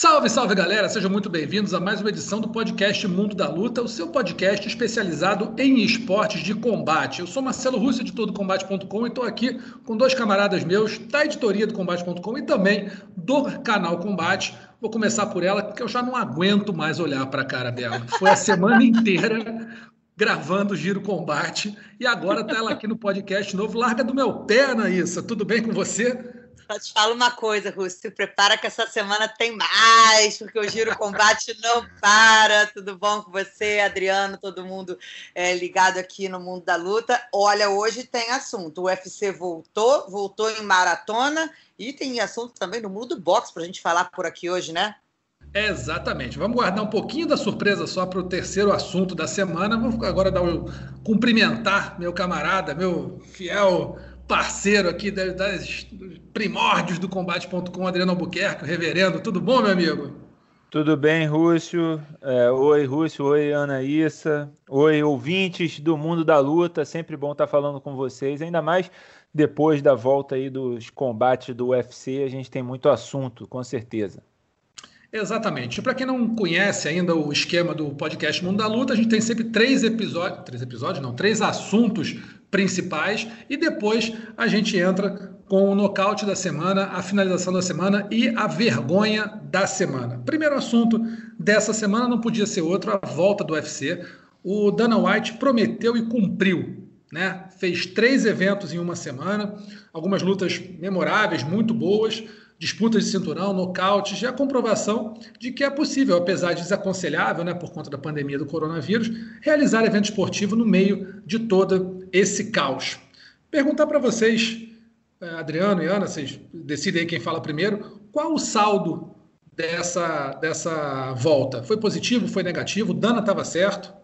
Salve, salve galera! Sejam muito bem-vindos a mais uma edição do podcast Mundo da Luta, o seu podcast especializado em esportes de combate. Eu sou Marcelo Russo, editor do Combate.com, e estou aqui com dois camaradas meus da editoria do Combate.com e também do canal Combate. Vou começar por ela, porque eu já não aguento mais olhar para a cara dela. Foi a semana inteira gravando Giro Combate e agora está ela aqui no podcast novo. Larga do meu pé, Anaísa. Tudo bem com você? Só te falo uma coisa, Russo, se prepara que essa semana tem mais, porque o Giro Combate não para. Tudo bom com você, Adriano, todo mundo é, ligado aqui no mundo da luta. Olha, hoje tem assunto. O UFC voltou, voltou em maratona e tem assunto também no mundo do boxe para a gente falar por aqui hoje, né? Exatamente. Vamos guardar um pouquinho da surpresa só para o terceiro assunto da semana. Vou agora dar o, cumprimentar meu camarada, meu fiel parceiro aqui das, primórdios do combate.com, Adriano Albuquerque, o reverendo. Tudo bom, meu amigo? Tudo bem, Rússio? É, oi, Rússio. Oi, Anaísa. Oi, ouvintes do Mundo da Luta. Sempre bom estar falando com vocês, ainda mais depois da volta aí dos combates do UFC. A gente tem muito assunto, com certeza. Exatamente. Para quem não conhece ainda o esquema do podcast Mundo da Luta, a gente tem sempre três episódios, três episódios não, três assuntos principais e depois a gente entra com o nocaute da semana, a finalização da semana e a vergonha da semana. Primeiro assunto dessa semana não podia ser outro, a volta do UFC. O Dana White prometeu e cumpriu, né? Fez três eventos em uma semana, algumas lutas memoráveis, muito boas disputas de cinturão, nocautes, e a comprovação de que é possível, apesar de desaconselhável, né, por conta da pandemia do coronavírus, realizar evento esportivo no meio de todo esse caos. Perguntar para vocês, eh, Adriano e Ana, vocês decidem aí quem fala primeiro, qual o saldo dessa, dessa volta? Foi positivo, foi negativo? Dana estava certo?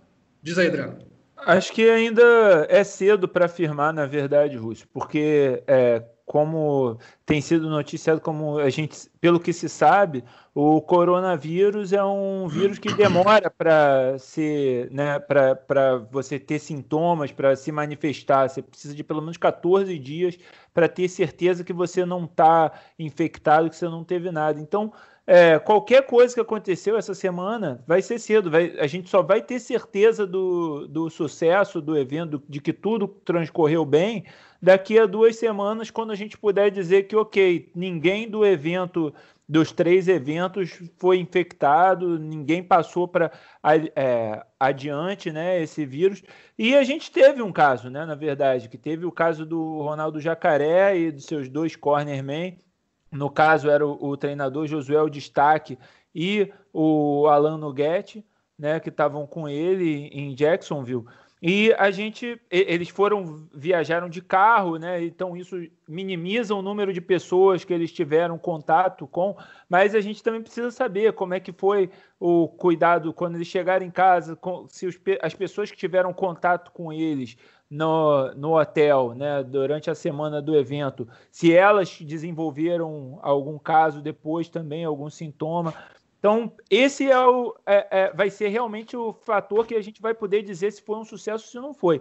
Diz aí, Adriano. Acho que ainda é cedo para afirmar, na verdade, Rússio, porque é, como tem sido noticiado, como a gente, pelo que se sabe, o coronavírus é um vírus que demora para se, né, para você ter sintomas, para se manifestar. Você precisa de pelo menos 14 dias para ter certeza que você não está infectado, que você não teve nada. Então, é, qualquer coisa que aconteceu essa semana vai ser cedo. Vai, a gente só vai ter certeza do, do sucesso do evento, de que tudo transcorreu bem, daqui a duas semanas, quando a gente puder dizer que, ok, ninguém do evento, dos três eventos, foi infectado, ninguém passou para é, adiante né, esse vírus. E a gente teve um caso, né, na verdade, que teve o caso do Ronaldo Jacaré e dos seus dois cornermen no caso, era o, o treinador Josué o Destaque e o Alan Nuguete, né, que estavam com ele em Jacksonville. E a gente, eles foram, viajaram de carro, né? Então isso minimiza o número de pessoas que eles tiveram contato com, mas a gente também precisa saber como é que foi o cuidado quando eles chegaram em casa, se os, as pessoas que tiveram contato com eles no, no hotel, né, durante a semana do evento, se elas desenvolveram algum caso depois também, algum sintoma. Então, esse é o, é, é, vai ser realmente o fator que a gente vai poder dizer se foi um sucesso ou se não foi.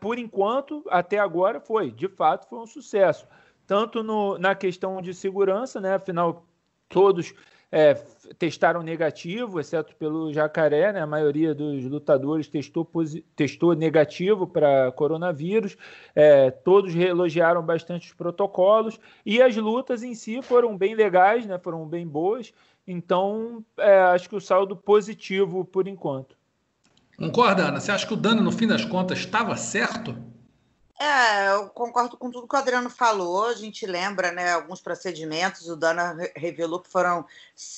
Por enquanto, até agora, foi. De fato, foi um sucesso. Tanto no, na questão de segurança, né? afinal, todos é, testaram negativo, exceto pelo jacaré, né? A maioria dos lutadores testou, testou negativo para coronavírus. É, todos elogiaram bastante os protocolos e as lutas em si foram bem legais, né? Foram bem boas. Então, é, acho que o saldo positivo por enquanto. Concorda, Ana? Você acha que o dano, no fim das contas, estava certo? É, eu concordo com tudo que o Adriano falou. A gente lembra, né, alguns procedimentos. O Dana revelou que foram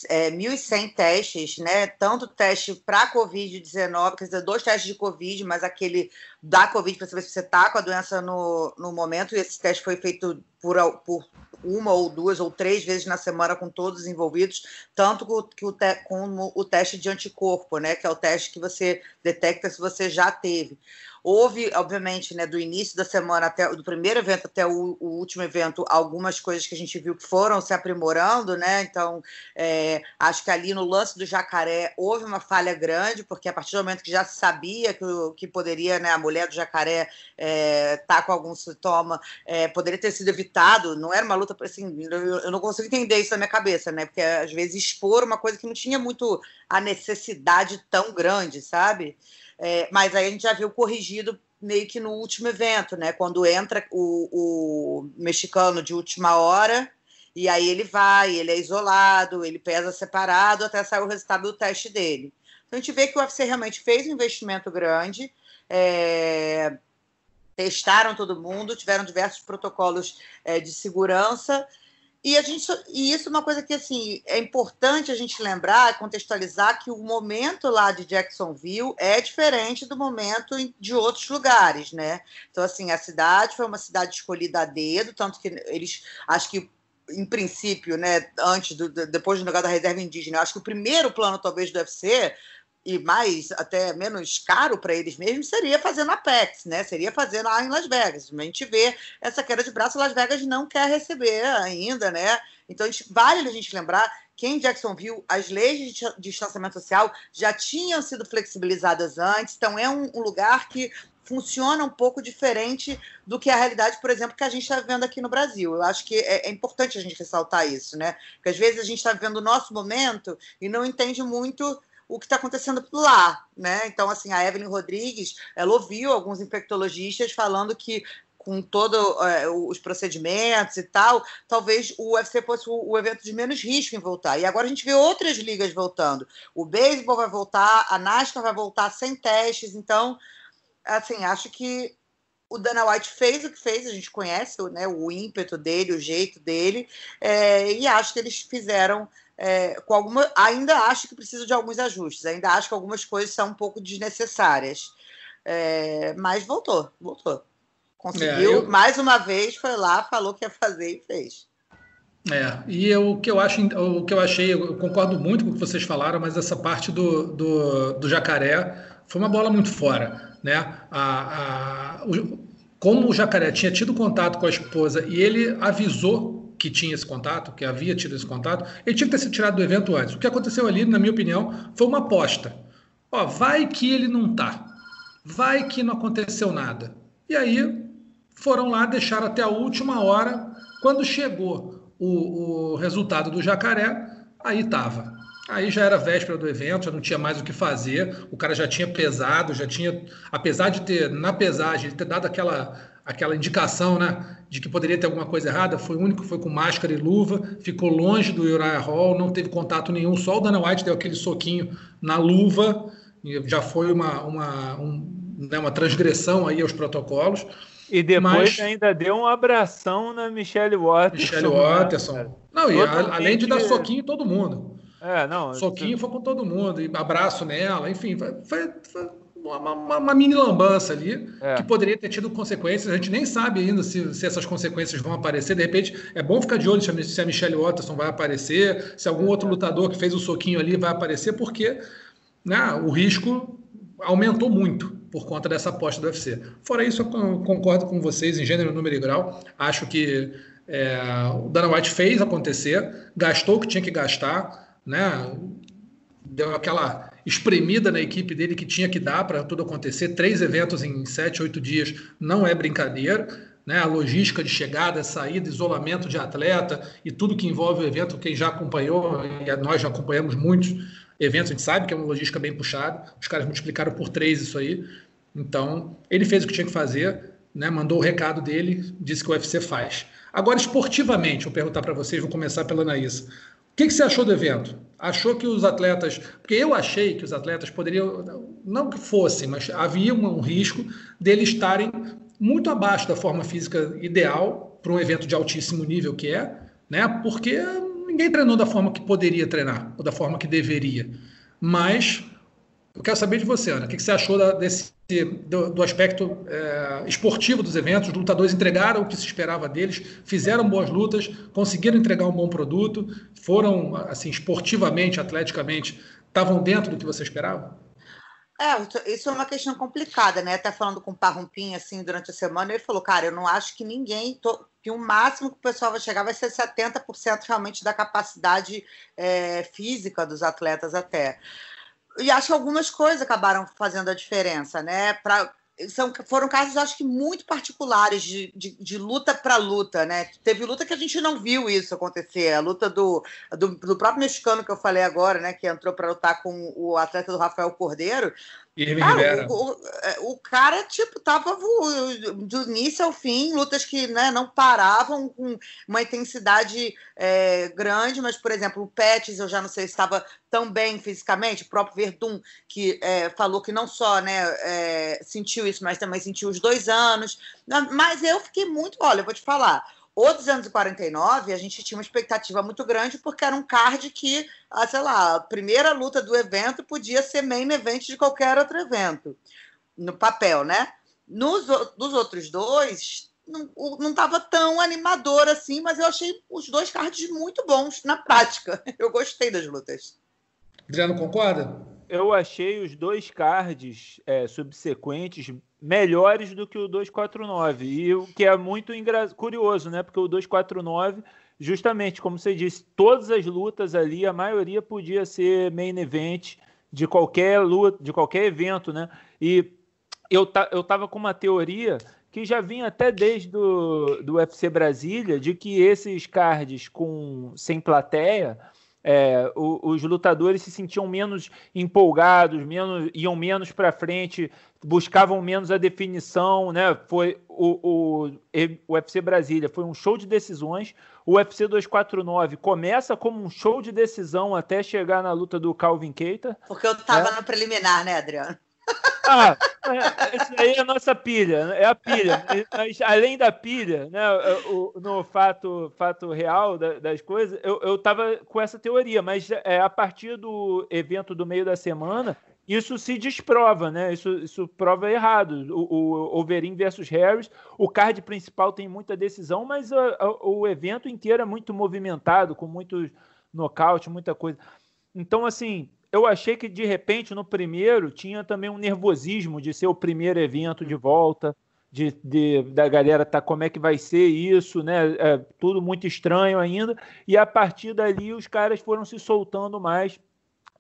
é, 1.100 testes, né? Tanto teste para Covid-19, quer dizer, dois testes de Covid, mas aquele da Covid para saber se você está com a doença no, no momento. E esse teste foi feito por, por uma ou duas ou três vezes na semana com todos os envolvidos, tanto que o, te, com o teste de anticorpo, né? Que é o teste que você detecta se você já teve. Houve, obviamente, né, do início da semana até do primeiro evento até o, o, último evento, algumas coisas que a gente viu que foram se aprimorando, né? Então, é, acho que ali no lance do jacaré houve uma falha grande, porque a partir do momento que já se sabia que, que poderia, né, a mulher do jacaré é, tá com algum sintoma, é, poderia ter sido evitado. Não era uma luta assim, eu não consigo entender isso na minha cabeça, né? Porque às vezes expor uma coisa que não tinha muito a necessidade tão grande, sabe? É, mas aí a gente já viu corrigido meio que no último evento, né? Quando entra o, o mexicano de última hora, e aí ele vai, ele é isolado, ele pesa separado até sair o resultado do teste dele. Então a gente vê que o UFC realmente fez um investimento grande, é, testaram todo mundo, tiveram diversos protocolos é, de segurança e, a gente, e isso é uma coisa que assim, é importante a gente lembrar, contextualizar que o momento lá de Jacksonville é diferente do momento de outros lugares, né? Então, assim, a cidade foi uma cidade escolhida a dedo, tanto que eles acho que em princípio, né, antes do, depois do negócio da reserva indígena, acho que o primeiro plano talvez do UFC e mais até menos caro para eles mesmos seria fazer na Apex, né? Seria fazer lá em Las Vegas. A gente vê essa queda de braço, Las Vegas não quer receber ainda, né? Então a gente, vale a gente lembrar que em Jacksonville as leis de distanciamento social já tinham sido flexibilizadas antes, então é um, um lugar que funciona um pouco diferente do que a realidade, por exemplo, que a gente está vivendo aqui no Brasil. Eu acho que é, é, importante a gente ressaltar isso, né? Porque às vezes a gente está vivendo o nosso momento e não entende muito o que está acontecendo lá, né? Então, assim, a Evelyn Rodrigues, ela ouviu alguns infectologistas falando que com todos é, os procedimentos e tal, talvez o UFC fosse o, o, evento de menos risco em voltar. E agora a gente vê outras ligas voltando. O beisebol vai voltar, a NASCAR vai voltar sem testes. Então, assim, acho que o Dana White fez o que fez, a gente conhece né, o ímpeto dele, o jeito dele, é, e acho que eles fizeram é, com alguma. Ainda acho que precisa de alguns ajustes, ainda acho que algumas coisas são um pouco desnecessárias. É, mas voltou, voltou. Conseguiu, é, eu... mais uma vez, foi lá, falou que ia fazer e fez. É, e eu, o que eu acho, o que eu achei, eu concordo muito com o que vocês falaram, mas essa parte do, do, do jacaré foi uma bola muito fora, né? A, a, o, como o jacaré tinha tido contato com a esposa e ele avisou que tinha esse contato, que havia tido esse contato, ele tinha que ter sido tirado do evento antes. O que aconteceu ali, na minha opinião, foi uma aposta. Ó, vai que ele não tá. Vai que não aconteceu nada. E aí foram lá, deixaram até a última hora. Quando chegou o, o resultado do jacaré, aí tava. Aí já era véspera do evento, já não tinha mais o que fazer. O cara já tinha pesado, já tinha, apesar de ter na pesagem ter dado aquela aquela indicação, né, de que poderia ter alguma coisa errada, foi o único que foi com máscara e luva, ficou longe do Uriah Hall, não teve contato nenhum, só o Dana White deu aquele soquinho na luva, já foi uma, uma, um, né, uma transgressão aí aos protocolos. E depois mas... ainda deu um abração na Michelle Watterson. Michelle Watterson. Não, e a, além de dar soquinho em todo mundo. É, não. Soquinho foi com todo mundo, e abraço nela, enfim, foi, foi, foi uma, uma, uma, mini lambança ali, é. que poderia ter tido consequências. A gente nem sabe ainda se, se, essas consequências vão aparecer. De repente, é bom ficar de olho se a, se a Michelle Watterson vai aparecer, se algum outro lutador que fez o soquinho ali vai aparecer, porque né, o risco aumentou muito por conta dessa aposta do UFC. Fora isso, eu concordo com vocês em gênero, número e grau. Acho que é, o Dana White fez acontecer, gastou o que tinha que gastar, né? deu aquela espremida na equipe dele que tinha que dar para tudo acontecer. Três eventos em sete, oito dias não é brincadeira. Né? A logística de chegada, saída, isolamento de atleta e tudo que envolve o evento, quem já acompanhou, e nós já acompanhamos muitos eventos, a gente sabe que é uma logística bem puxada. Os caras multiplicaram por três isso aí. Então, ele fez o que tinha que fazer, né? mandou o recado dele, disse que o UFC faz. Agora, esportivamente, vou perguntar para vocês, vou começar pela Anaísa que, que você achou do evento? Achou que os atletas. Porque eu achei que os atletas poderiam. Não que fossem, mas havia um, risco deles estarem muito abaixo da forma física ideal para um evento de altíssimo nível que é, né? Porque ninguém treinou da forma que poderia treinar, ou da forma que deveria. Mas eu quero saber de você, Ana, o que você achou desse, do, do aspecto é, esportivo dos eventos? Os lutadores entregaram o que se esperava deles, fizeram boas lutas, conseguiram entregar um bom produto, foram, assim, esportivamente, atleticamente, estavam dentro do que você esperava? É, isso é uma questão complicada, né? Até falando com o Parrumpim, assim, durante a semana, ele falou, cara, eu não acho que ninguém, to... que o máximo que o pessoal vai chegar vai ser 70% realmente da capacidade é, física dos atletas até. E acho que algumas coisas acabaram fazendo a diferença, né? Pra, são, foram casos, acho que, muito particulares de, de, de luta para luta, né? Teve luta que a gente não viu isso acontecer. A luta do, do, do próprio mexicano que eu falei agora, né? Que entrou para lutar com o atleta do Rafael Cordeiro. Cara, o, o, é, o, cara, tipo, tava do início ao fim, lutas que né, não paravam, com uma intensidade é, grande, mas, por exemplo, o Pets, eu já não sei se estava tão bem fisicamente, o próprio Verdun, que é, falou que não só né, é, sentiu isso, mas também sentiu os dois anos. Mas eu fiquei muito, olha, eu vou te falar, o 249, a gente tinha uma expectativa muito grande, porque era um card que, ah, sei lá, a primeira luta do evento podia ser main event de qualquer outro evento, no papel, né? Nos, nos outros dois, não estava tão animador assim, mas eu achei os dois cards muito bons na prática. Eu gostei das lutas. Adriano, concorda? Eu achei os dois cards é, subsequentes melhores do que o 249. E o que é muito curioso, né? Porque o 249, justamente como você disse, todas as lutas ali, a maioria podia ser main event de qualquer luta, de qualquer evento, né? E eu, ta, eu tava com uma teoria que já vinha até desde do, do UFC Brasília, de que esses cards com sem plateia é, o, os lutadores se sentiam menos empolgados, menos, iam menos para frente, buscavam menos a definição, né? Foi o, o, o UFC Brasília foi um show de decisões. O UFC 249 começa como um show de decisão até chegar na luta do Calvin Keita. Porque eu estava é. no preliminar, né, Adriano? Ah, é, isso aí é a nossa pilha, é a pilha. Mas, além da pilha, né, o, no fato, fato real das coisas, eu estava com essa teoria, mas é, a partir do evento do meio da semana, isso se desprova, né? Isso, isso prova errado. O, o versus Harris, o card principal tem muita decisão, mas a, a, o evento inteiro é muito movimentado, com muitos nocaute, muita coisa. Então, assim, eu achei que de repente no primeiro tinha também um nervosismo de ser o primeiro evento de volta, de, de da galera tá como é que vai ser isso, né? É, tudo muito estranho ainda. E a partir dali os caras foram se soltando mais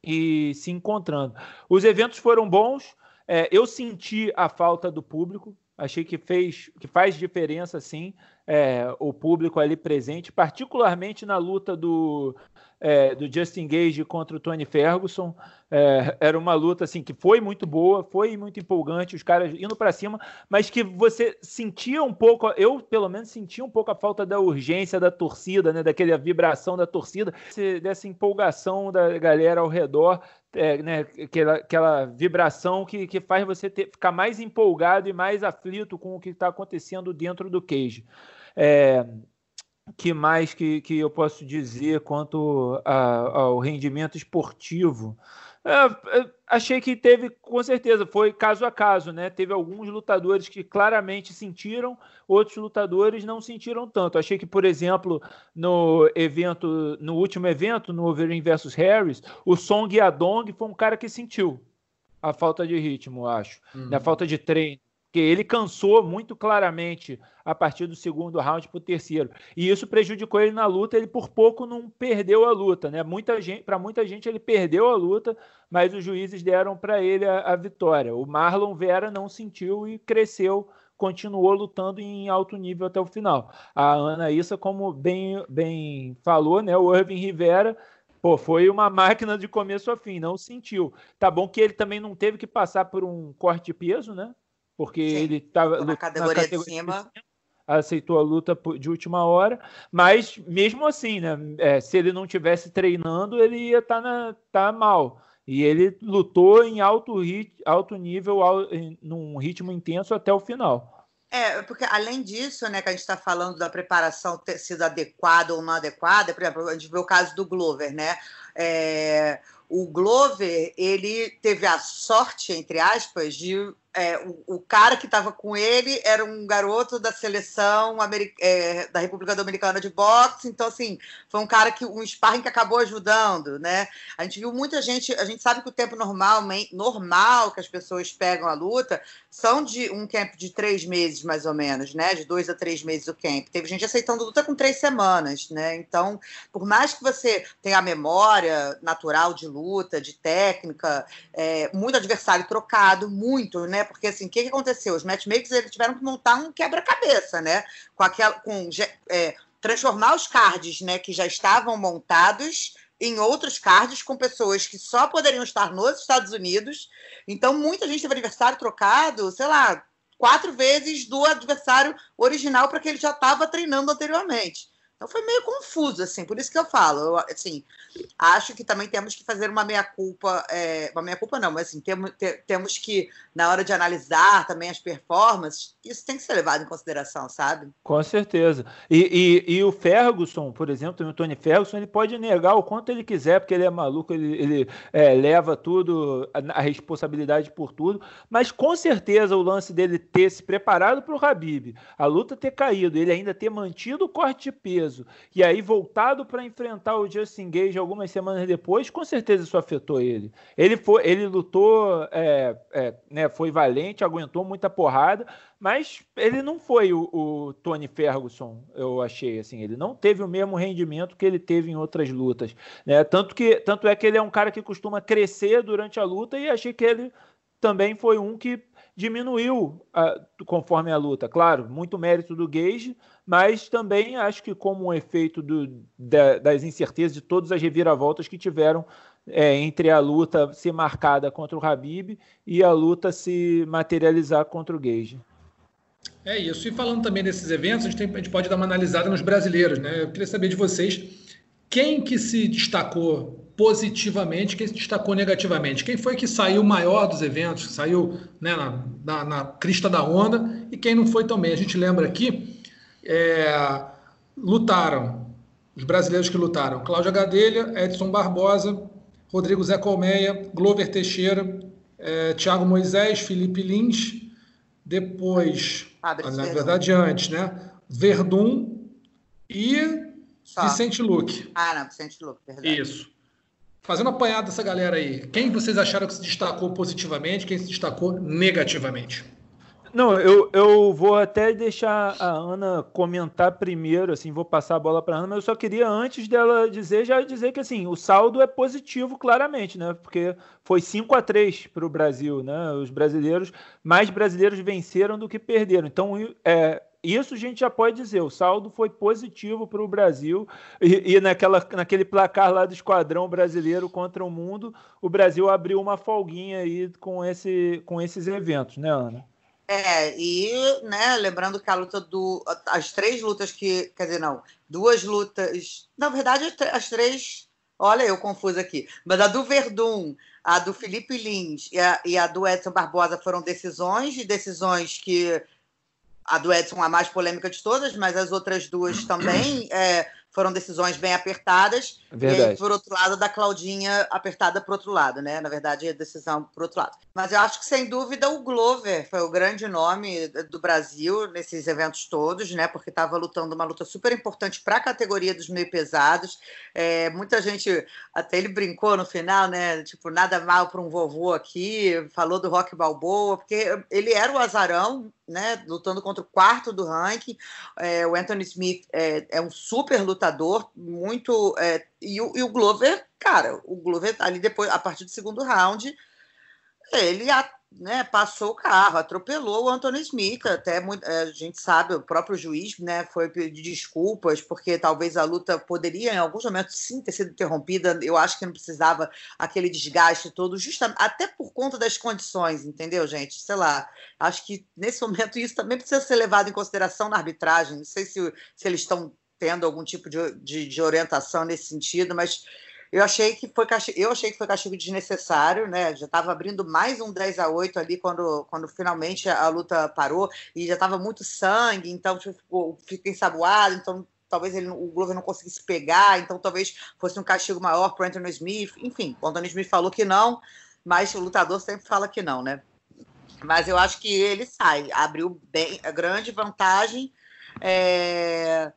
e se encontrando. Os eventos foram bons. É, eu senti a falta do público. Achei que fez, que faz diferença, sim, é, o público ali presente, particularmente na luta do é, do Justin Gage contra o Tony Ferguson. É, era uma luta assim que foi muito boa, foi muito empolgante, os caras indo para cima, mas que você sentia um pouco, eu pelo menos sentia um pouco a falta da urgência da torcida, né, daquela vibração da torcida, dessa empolgação da galera ao redor. É, né, aquela, aquela vibração que, que faz você ter, ficar mais empolgado e mais aflito com o que está acontecendo dentro do cage. É, que mais que, que eu posso dizer quanto a, ao rendimento esportivo? É, é, achei que teve, com certeza, foi caso a caso, né? Teve alguns lutadores que claramente sentiram, outros lutadores não sentiram tanto. Achei que, por exemplo, no evento, no último evento, no Overeem versus Harris, o Song Yadong foi um cara que sentiu a falta de ritmo, acho, uhum. a falta de treino que ele cansou muito claramente a partir do segundo round para o terceiro. E isso prejudicou ele na luta. Ele por pouco não perdeu a luta, né? Muita gente, para muita gente ele perdeu a luta, mas os juízes deram para ele a, a, vitória. O Marlon Vera não sentiu e cresceu, continuou lutando em alto nível até o final. A Ana Issa, como bem, bem falou, né? O Irving Rivera Pô, foi uma máquina de começo a fim, não sentiu. Tá bom que ele também não teve que passar por um corte de peso, né? Porque Sim, ele estava na categoria, na categoria de cima. De cima aceitou a luta de última hora, mas mesmo assim, né, é, se ele não tivesse treinando, ele ia estar tá tá mal. E ele lutou em alto, alto nível, em, num ritmo intenso até o final. É, porque além disso, né, que a gente está falando da preparação ter sido adequada ou não adequada, por exemplo, a gente vê o caso do Glover, né? É, o Glover, ele teve a sorte, entre aspas, de é, o, o, cara que estava com ele era um garoto da seleção é, da República Dominicana de boxe, então assim foi um cara que um sparring que acabou ajudando, né? A gente viu muita gente, a gente sabe que o tempo normal, normal que as pessoas pegam a luta são de um camp de três meses mais ou menos, né? De dois a três meses o camp. Teve gente aceitando luta com três semanas, né? Então, por mais que você tenha a memória natural de luta, de técnica, é, muito adversário trocado, muito, né? Porque assim, o que, que aconteceu? Os matchmakers eles tiveram que montar um quebra-cabeça, né? Com aquela, com é, transformar os cards, né, que já estavam montados em outros cards com pessoas que só poderiam estar nos Estados Unidos. Então, muita gente teve adversário trocado, sei lá, quatro vezes do adversário original para que ele já estava treinando anteriormente. Então foi meio confuso, assim, por isso que eu falo. Eu, assim, acho que também temos que fazer uma meia-culpa, é, uma meia-culpa não, mas assim, temos, te, temos que, na hora de analisar também as performances, isso tem que ser levado em consideração, sabe? Com certeza. E, e, e o Ferguson, por exemplo, o Tony Ferguson, ele pode negar o quanto ele quiser, porque ele é maluco, ele, ele é, leva tudo, a, a, responsabilidade por tudo, mas com certeza o lance dele ter se preparado para o Habib, a luta ter caído, ele ainda ter mantido o corte de peso, peso e aí voltado para enfrentar o Justin Gage algumas semanas depois, com certeza isso afetou ele. Ele foi, ele lutou, é, é, né, foi valente, aguentou muita porrada, mas ele não foi o, o, Tony Ferguson, eu achei assim, ele não teve o mesmo rendimento que ele teve em outras lutas, né? Tanto que tanto é que ele é um cara que costuma crescer durante a luta e achei que ele também foi um que diminuiu a, conforme a luta. Claro, muito mérito do Gage, mas também acho que como um efeito do, da, das incertezas de todas as reviravoltas que tiveram é, entre a luta ser marcada contra o Habib e a luta se materializar contra o Gage. É isso. E falando também desses eventos, a gente, tem, a gente pode dar uma analisada nos brasileiros, né? Eu queria saber de vocês quem que se destacou positivamente, quem se destacou negativamente? Quem foi que saiu maior dos eventos, que saiu né, na, na, na, crista da onda e quem não foi também? A gente lembra aqui, é, lutaram, os brasileiros que lutaram, Cláudia Gadelha, Edson Barbosa, Rodrigo Zé Colmeia, Glover Teixeira, é, Thiago Moisés, Felipe Lins, depois, ah, na verdade antes, né? Verdun e só. Vicente Luque. Ah, não, Vicente Luque, verdade. Isso. Fazendo apanhado dessa galera aí, quem vocês acharam que se destacou positivamente, quem se destacou negativamente? Não, eu, eu vou até deixar a Ana comentar primeiro, assim, vou passar a bola para a Ana, mas eu só queria, antes dela dizer, já dizer que assim, o saldo é positivo, claramente, né? Porque foi 5 a 3 para o Brasil, né? Os brasileiros, mais brasileiros venceram do que perderam. Então, é, isso a gente já pode dizer, o saldo foi positivo para o Brasil e, e, naquela, naquele placar lá do esquadrão brasileiro contra o mundo, o Brasil abriu uma folguinha aí com, esse, com esses eventos, né, Ana? É, e né, lembrando que a luta do. As três lutas que. Quer dizer, não, duas lutas. Na verdade, as três. Olha, eu confuso aqui. Mas a do Verdun, a do Felipe Lins e a, e a do Edson Barbosa foram decisões, e decisões que a do Edson a mais polêmica de todas, mas as outras duas também é, foram decisões bem apertadas. Verdade. E aí, por outro lado, da Claudinha apertada por outro lado, né? Na verdade, a decisão por outro lado. Mas eu acho que, sem dúvida, o Glover foi o grande nome do Brasil nesses eventos todos, né? Porque estava lutando uma luta super importante para a categoria dos meio pesados. É, muita gente, até ele brincou no final, né? Tipo, nada mal para um vovô aqui, falou do Rock Balboa, porque ele era o azarão, né, lutando contra o quarto do ranking. É, o Anthony Smith é, é, um super lutador, muito. É, e, o, e, o, Glover, cara, o Glover ali depois, a partir do segundo round, ele né, passou o carro, atropelou o Anthony Smith, até é, a gente sabe, o próprio juiz né, foi pedir desculpas, porque talvez a luta poderia, em alguns momentos, sim, ter sido interrompida. Eu acho que não precisava aquele desgaste todo, justamente, até por conta das condições, entendeu, gente? Sei lá, acho que nesse momento isso também precisa ser levado em consideração na arbitragem. Não sei se, se eles estão tendo algum tipo de, de, de orientação nesse sentido, mas eu achei que foi castigo, eu achei que foi castigo desnecessário, né? Já estava abrindo mais um 10 a 8 ali quando, quando finalmente a luta parou e já estava muito sangue, então tipo, fiquei ensaboado, então talvez ele, o Glover não conseguisse pegar, então talvez fosse um castigo maior para Anthony Smith. Enfim, o Anthony Smith falou que não, mas o lutador sempre fala que não, né? Mas eu acho que ele sai, abriu bem grande vantagem. É...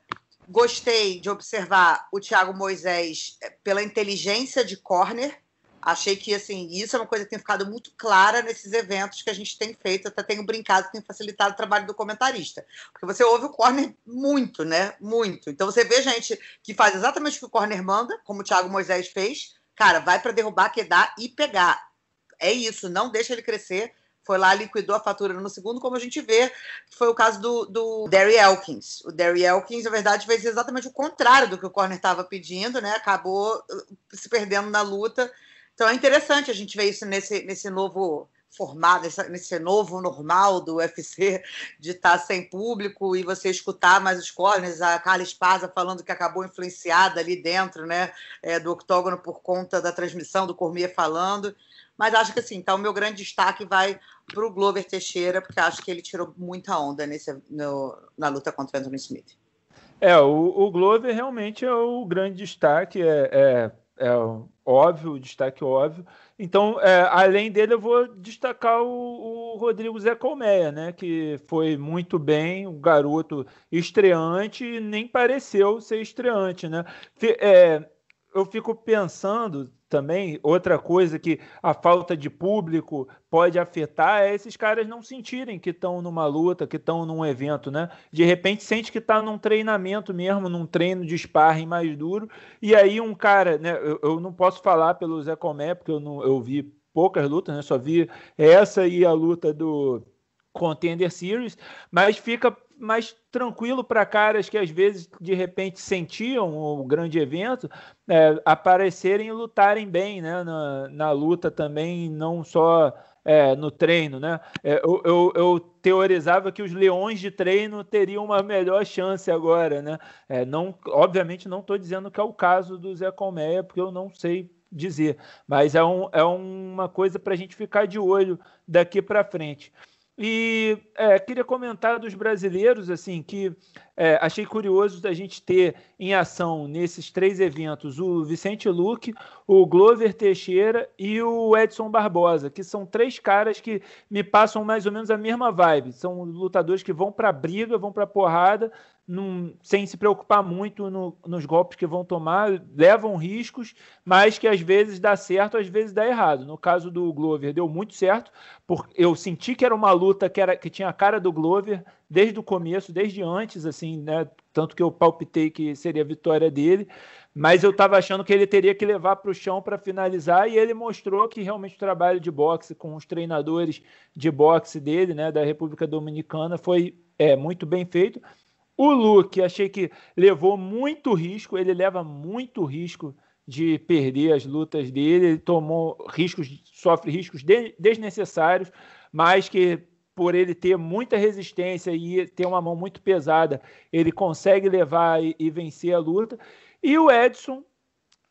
Gostei de observar o Thiago Moisés é, pela inteligência de corner. Achei que assim, isso é uma coisa que tem ficado muito clara nesses eventos que a gente tem feito. Até tenho brincado tem facilitado o trabalho do comentarista. Porque você ouve o corner muito, né? Muito. Então você vê gente que faz exatamente o que o corner manda, como o Thiago Moisés fez. Cara, vai para derrubar, quedar e pegar. É isso, não deixa ele crescer foi lá, liquidou a fatura no segundo, como a gente vê, foi o caso do, do Derry Elkins. O Derry Elkins, na verdade, fez exatamente o contrário do que o Corner estava pedindo, né? Acabou uh, se perdendo na luta. Então é interessante a gente ver isso nesse, nesse novo formato, nesse, novo normal do UFC, de estar sem público e você escutar mais os corners, a Carla Esparza falando que acabou influenciada ali dentro, né, é, do octógono por conta da transmissão, do Cormier falando. Mas acho que assim, então o meu grande destaque vai para o Glover Teixeira, porque acho que ele tirou muita onda nesse, no, na luta contra Anthony Smith. É, o, o, Glover realmente é o grande destaque, é, é, é óbvio, o destaque óbvio. Então, é, além dele, eu vou destacar o, o, Rodrigo Zé Colmeia, né? Que foi muito bem, o garoto estreante, nem pareceu ser estreante, né? É, eu fico pensando também, outra coisa que a falta de público pode afetar é esses caras não sentirem que estão numa luta, que estão num evento, né? De repente sente que está num treinamento mesmo, num treino de sparring mais duro, e aí um cara, né? Eu, eu não posso falar pelo Zé Comé, porque eu, não, eu vi poucas lutas, né? Só vi essa e a luta do Contender Series, mas fica mais tranquilo para caras que às vezes de repente sentiam o grande evento é, aparecerem e lutarem bem né, na, na luta também, não só é, no treino. Né? É, eu, eu, eu, teorizava que os leões de treino teriam uma melhor chance agora. Né? É, não, obviamente não estou dizendo que é o caso do Zé Colmeia, porque eu não sei dizer, mas é, um, é uma coisa para a gente ficar de olho daqui para frente. E é, queria comentar dos brasileiros, assim, que é, achei curioso da gente ter em ação nesses três eventos o Vicente Luque, o Glover Teixeira e o Edson Barbosa, que são três caras que me passam mais ou menos a mesma vibe. São lutadores que vão para briga, vão para porrada, num, sem se preocupar muito no, nos golpes que vão tomar, levam riscos, mas que às vezes dá certo, às vezes dá errado. No caso do Glover, deu muito certo, porque eu senti que era uma luta que, era, que tinha a cara do Glover desde o começo, desde antes, assim, né? Tanto que eu palpitei que seria a vitória dele, mas eu estava achando que ele teria que levar para o chão para finalizar, e ele mostrou que realmente o trabalho de boxe com os treinadores de boxe dele, né, da República Dominicana, foi é, muito bem feito o Luke, achei que levou muito risco, ele leva muito risco de perder as lutas dele, ele tomou riscos, sofre riscos desnecessários, mas que por ele ter muita resistência e ter uma mão muito pesada, ele consegue levar e, e vencer a luta. E o Edson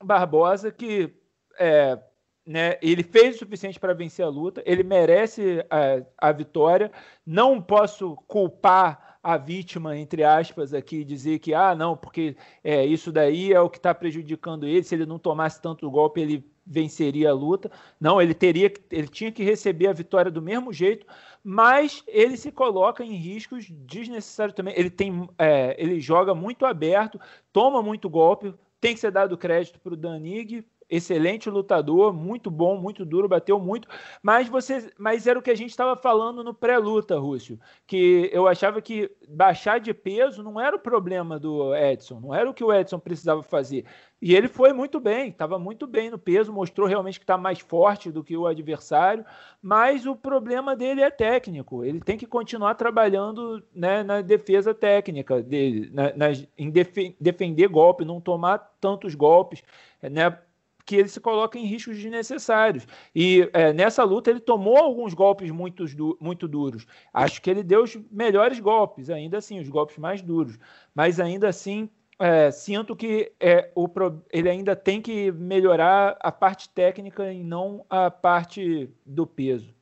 Barbosa, que é, né, ele fez o suficiente para vencer a luta, ele merece a, a vitória. Não posso culpar a vítima, entre aspas, aqui, dizer que, ah, não, porque é, isso daí é o que está prejudicando ele, se ele não tomasse tanto golpe, ele venceria a luta. Não, ele teria ele tinha que receber a vitória do mesmo jeito, mas ele se coloca em riscos desnecessários também. Ele tem, é, ele joga muito aberto, toma muito golpe. Tem que ser dado crédito para o Danig excelente lutador, muito bom, muito duro, bateu muito, mas você, mas era o que a gente estava falando no pré-luta, Rússio, que eu achava que baixar de peso não era o problema do Edson, não era o que o Edson precisava fazer. E ele foi muito bem, estava muito bem no peso, mostrou realmente que está mais forte do que o adversário, mas o problema dele é técnico. Ele tem que continuar trabalhando né, na defesa técnica dele, na, na, em def, defender golpe, não tomar tantos golpes, né? Que ele se coloca em riscos desnecessários. E é, nessa luta ele tomou alguns golpes muito, muito duros. Acho que ele deu os melhores golpes, ainda assim, os golpes mais duros. Mas ainda assim, é, sinto que é, o, ele ainda tem que melhorar a parte técnica e não a parte do peso.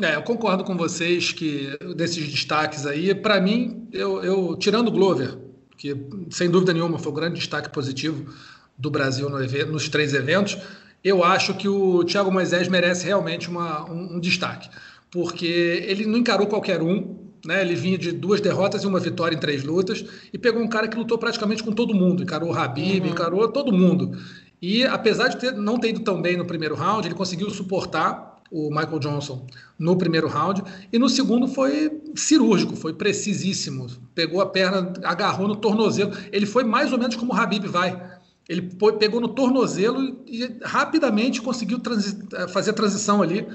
É, eu concordo com vocês que desses destaques aí, para mim, eu, eu, tirando o Glover, que sem dúvida nenhuma foi o grande destaque positivo do Brasil no evento, nos três eventos, eu acho que o Thiago Moisés merece realmente uma, um, um destaque, porque ele não encarou qualquer um, né? Ele vinha de duas derrotas e uma vitória em três lutas e pegou um cara que lutou praticamente com todo mundo, encarou o Habib, uhum. encarou todo mundo. E apesar de ter, não ter ido tão bem no primeiro round, ele conseguiu suportar o Michael Johnson no primeiro round, e no segundo foi cirúrgico, foi precisíssimo. Pegou a perna, agarrou no tornozelo. Ele foi mais ou menos como o Habib vai. Ele pegou no tornozelo e rapidamente conseguiu eh, fazer a transição ali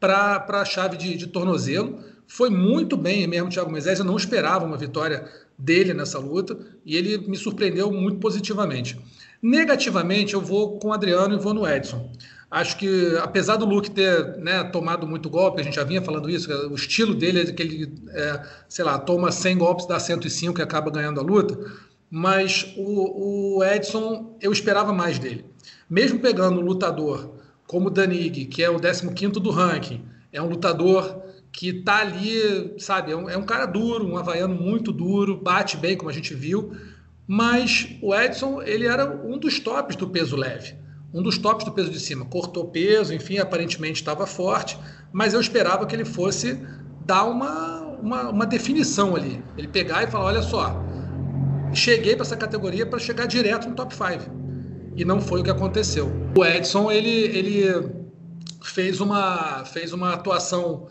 para a chave de, de, tornozelo. Foi muito bem mesmo Thiago Moisés. Eu não esperava uma vitória dele nessa luta e ele me surpreendeu muito positivamente. Negativamente, eu vou com o Adriano e vou no Edson. Acho que, apesar do Luke ter né, tomado muito golpe, a gente já vinha falando isso, o estilo dele é que ele, é, sei lá, toma 100 golpes, dá 105 e acaba ganhando a luta, mas o, o Edson, eu esperava mais dele. Mesmo pegando um lutador como o Danig, que é o 15 do ranking, é um lutador que está ali, sabe, é um, é um cara duro, um havaiano muito duro, bate bem, como a gente viu, mas o Edson, ele era um dos tops do peso leve um dos tops do peso de cima. Cortou peso, enfim, aparentemente estava forte, mas eu esperava que ele fosse dar uma, uma, uma definição ali. Ele pegar e falar: olha só, cheguei para essa categoria para chegar direto no top 5. E não foi o que aconteceu. O Edson, ele, ele fez, uma, fez uma atuação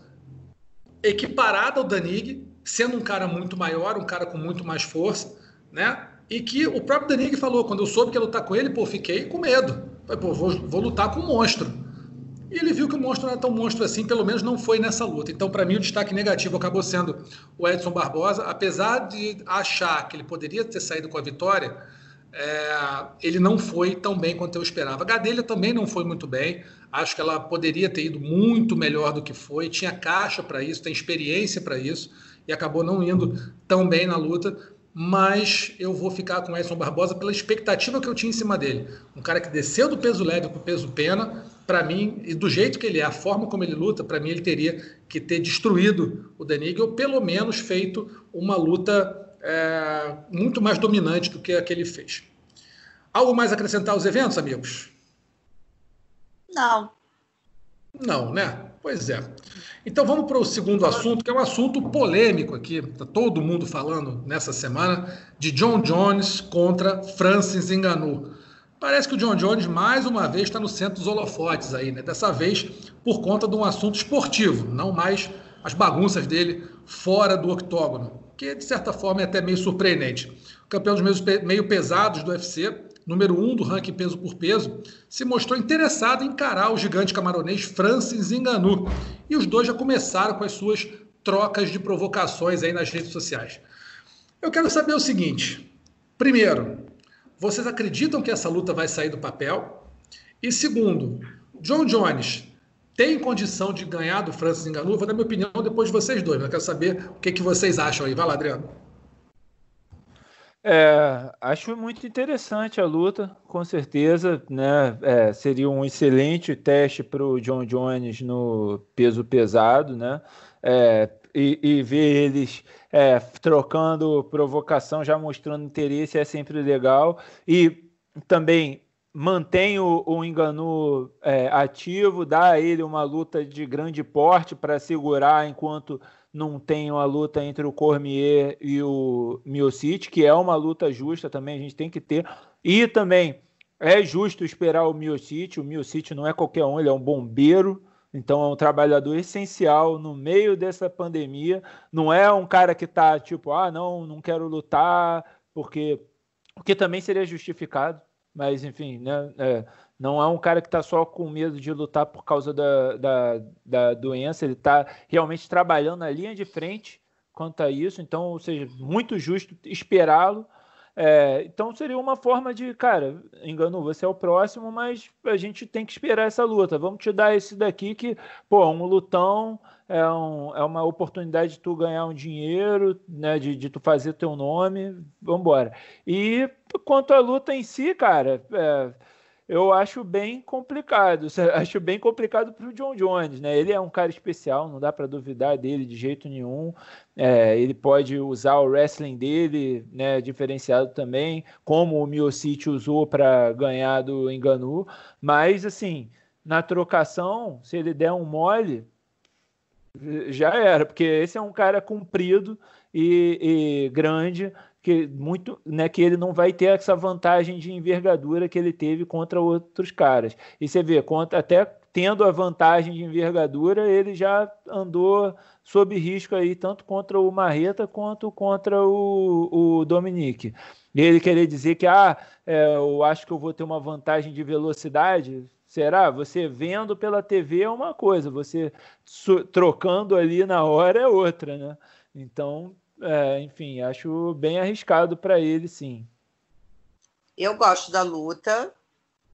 equiparada ao Danig, sendo um cara muito maior, um cara com muito mais força, né? E que o próprio Danig falou, quando eu soube que ia lutar com ele, pô, fiquei com medo. Pô, vou, vou lutar com um monstro. E ele viu que o monstro não era tão monstro assim, pelo menos não foi nessa luta. Então, para mim, o destaque negativo acabou sendo o Edson Barbosa. Apesar de achar que ele poderia ter saído com a vitória, é, ele não foi tão bem quanto eu esperava. A Gadelha também não foi muito bem. Acho que ela poderia ter ido muito melhor do que foi. Tinha caixa para isso, tem experiência para isso e acabou não indo tão bem na luta mas eu vou ficar com o Edson Barbosa pela expectativa que eu tinha em cima dele. Um cara que desceu do peso leve para o peso pena, para mim, e do jeito que ele é, a forma como ele luta, para mim ele teria que ter destruído o Danig, ou pelo menos feito uma luta é, muito mais dominante do que a que ele fez. Algo mais a acrescentar aos eventos, amigos? Não. Não, né? Pois é. Então vamos para o segundo assunto, que é um assunto polêmico aqui. Está todo mundo falando nessa semana de John Jones contra Francis Ngannou. Parece que o John Jones mais uma vez está no centro dos holofotes aí, né? Dessa vez por conta de um assunto esportivo, não mais as bagunças dele fora do octógono, que de certa forma é até meio surpreendente. O campeão dos meio pesados do UFC número um do ranking peso por peso, se mostrou interessado em encarar o gigante camaronês Francis Ngannou. E os dois já começaram com as suas trocas de provocações aí nas redes sociais. Eu quero saber o seguinte: primeiro, vocês acreditam que essa luta vai sair do papel? E segundo, John Jones tem condição de ganhar do Francis Ngannou? Vou dar minha opinião depois de vocês dois, mas eu quero saber o que, que vocês acham aí. Vai lá, Adriano. É, acho muito interessante a luta, com certeza, né? É, seria um excelente teste para o John Jones no peso pesado, né? É, e, e, ver eles é, trocando provocação, já mostrando interesse, é sempre legal. E também mantém o, o Enganu é, ativo, dá a ele uma luta de grande porte para segurar enquanto não tem uma luta entre o Cormier e o Miocic, que é uma luta justa também, a gente tem que ter. E também é justo esperar o Miocic, o Miocic não é qualquer um, ele é um bombeiro, então é um trabalhador essencial no meio dessa pandemia. Não é um cara que está tipo, ah, não, não quero lutar, porque o que também seria justificado, mas enfim, né? É, não é um cara que está só com medo de lutar por causa da, da, da doença, ele está realmente trabalhando na linha de frente quanto a isso, então, ou seja, muito justo esperá-lo. É, então seria uma forma de, cara, engano, você é o próximo, mas a gente tem que esperar essa luta. Vamos te dar esse daqui que, pô, um lutão é, um, é uma oportunidade de tu ganhar um dinheiro, né, de, de tu fazer teu nome, vamos embora. E quanto à luta em si, cara, é, eu acho bem complicado. Acho bem complicado para o John Jones, né? Ele é um cara especial, não dá para duvidar dele de jeito nenhum. É, ele pode usar o wrestling dele, né, diferenciado também, como o Miocic usou para ganhar do Enganu. Mas, assim, na trocação, se ele der um mole, já era, porque esse é um cara comprido e, e grande que muito, né, que ele não vai ter essa vantagem de envergadura que ele teve contra outros caras. E você vê, contra, até tendo a vantagem de envergadura, ele já andou sob risco aí tanto contra o Marreta quanto contra o, o Dominique. E ele querer dizer que ah, é, eu acho que eu vou ter uma vantagem de velocidade. Será? Você vendo pela TV é uma coisa, você trocando ali na hora é outra, né? Então é, enfim, acho bem arriscado para ele, sim. Eu gosto da luta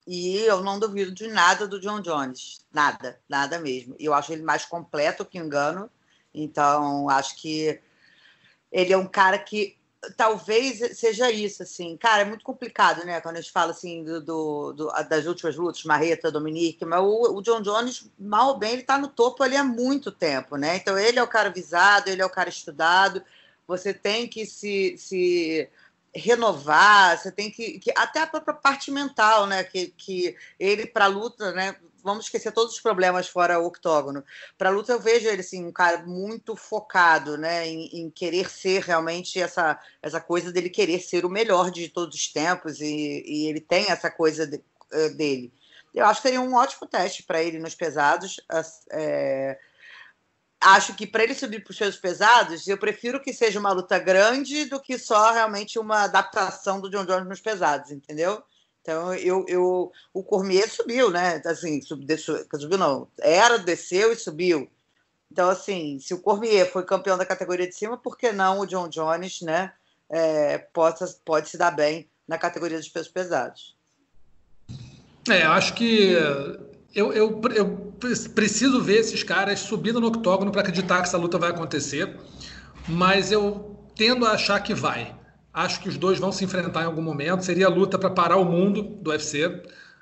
e eu não duvido de nada do John Jones. Nada, nada mesmo. Eu acho ele mais completo que engano. Então, acho que ele é um cara que talvez seja isso, assim. Cara, é muito complicado, né? Quando a gente fala, assim, do, do, do das últimas lutas, Marreta, Dominique, mas o, o, John Jones, mal ou bem, ele tá no topo ali há muito tempo, né? Então, ele é o cara visado, ele é o cara estudado você tem que se, se renovar, você tem que, que até a própria parte mental, né? Que, que ele para luta, né? Vamos esquecer todos os problemas fora o octógono. Para a luta eu vejo ele assim, um cara muito focado, né? Em, em, querer ser realmente essa essa coisa dele querer ser o melhor de todos os tempos e, e ele tem essa coisa de, eh, dele. Eu acho que seria um ótimo teste para ele nos pesados. É, acho que para ele subir para os pesos pesados, eu prefiro que seja uma luta grande do que só realmente uma adaptação do John Jones nos pesados, entendeu? Então, eu, eu, o Cormier subiu, né? Assim, subiu, subiu não, era, desceu e subiu. Então, assim, se o Cormier foi campeão da categoria de cima, por que não o John Jones, né? É, pode, pode se dar bem na categoria dos pesos pesados. É, acho que eu, eu, eu preciso ver esses caras subindo no octógono para acreditar que essa luta vai acontecer, mas eu tendo a achar que vai. Acho que os dois vão se enfrentar em algum momento. Seria a luta para parar o mundo do UFC.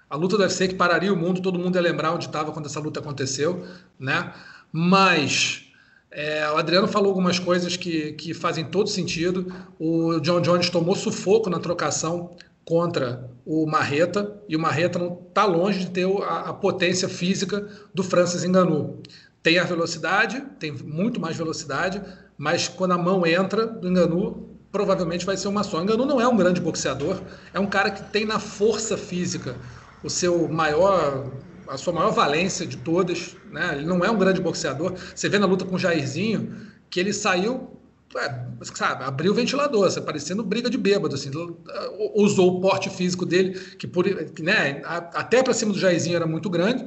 A luta do UFC que pararia o mundo, todo mundo ia lembrar onde estava quando essa luta aconteceu, né? Mas é, o Adriano falou algumas coisas que, que fazem todo sentido. O John Jones tomou sufoco na trocação contra o Marreta, e o Marreta não está longe de ter a, a, potência física do Francis Ngannou. Tem a velocidade, tem muito mais velocidade, mas quando a mão entra do Ngannou, provavelmente vai ser uma só. O Ngannou não é um grande boxeador, é um cara que tem na força física o seu maior a sua maior valência de todas, né? Ele não é um grande boxeador. Você vê na luta com o Jairzinho que ele saiu sabe, abriu o ventilador, assim, parecendo briga de bêbado, assim, usou o porte físico dele, que por, né, até para cima do Jairzinho era muito grande,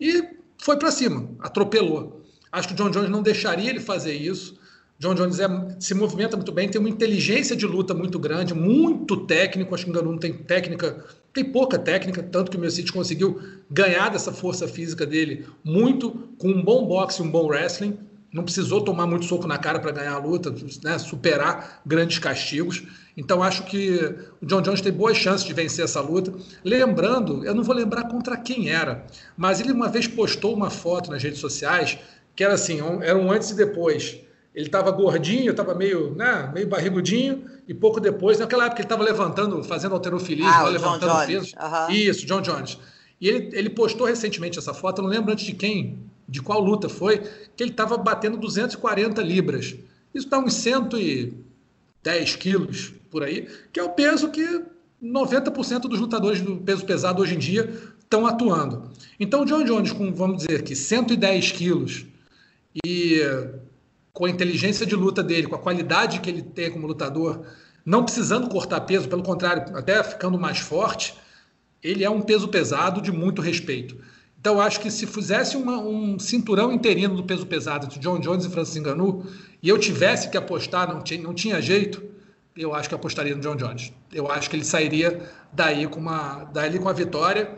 e foi para cima, atropelou. Acho que o John Jones não deixaria ele fazer isso. John Jones é, se movimenta muito bem, tem uma inteligência de luta muito grande, muito técnico. Acho que o não tem técnica, tem pouca técnica, tanto que o City conseguiu ganhar dessa força física dele muito com um bom boxe e um bom wrestling não precisou tomar muito soco na cara para ganhar a luta, né, superar grandes castigos. Então acho que o John Jones tem boas chances de vencer essa luta. Lembrando, eu não vou lembrar contra quem era, mas ele uma vez postou uma foto nas redes sociais que era assim, era um antes e depois. Ele estava gordinho, estava meio, né, meio barrigudinho, e pouco depois, naquela época ele estava levantando, fazendo alterofilismo, ah, levantando peso. Uhum. Isso, John Jones. E ele, ele postou recentemente essa foto, eu não lembro antes de quem, de qual luta foi, que ele estava batendo 240 libras. Isso dá uns 110 quilos por aí, que é o peso que 90% dos lutadores do peso pesado hoje em dia estão atuando. Então, o John Jones, com, vamos dizer que 110 quilos e com a inteligência de luta dele, com a qualidade que ele tem como lutador, não precisando cortar peso, pelo contrário, até ficando mais forte, ele é um peso pesado de muito respeito. Então, acho que se fizesse uma, um cinturão interino do peso pesado entre John Jones e Francis Ngannou, e eu tivesse que apostar, não tinha, não tinha jeito, eu acho que apostaria no John Jones. Eu acho que ele sairia daí com uma, daí com a vitória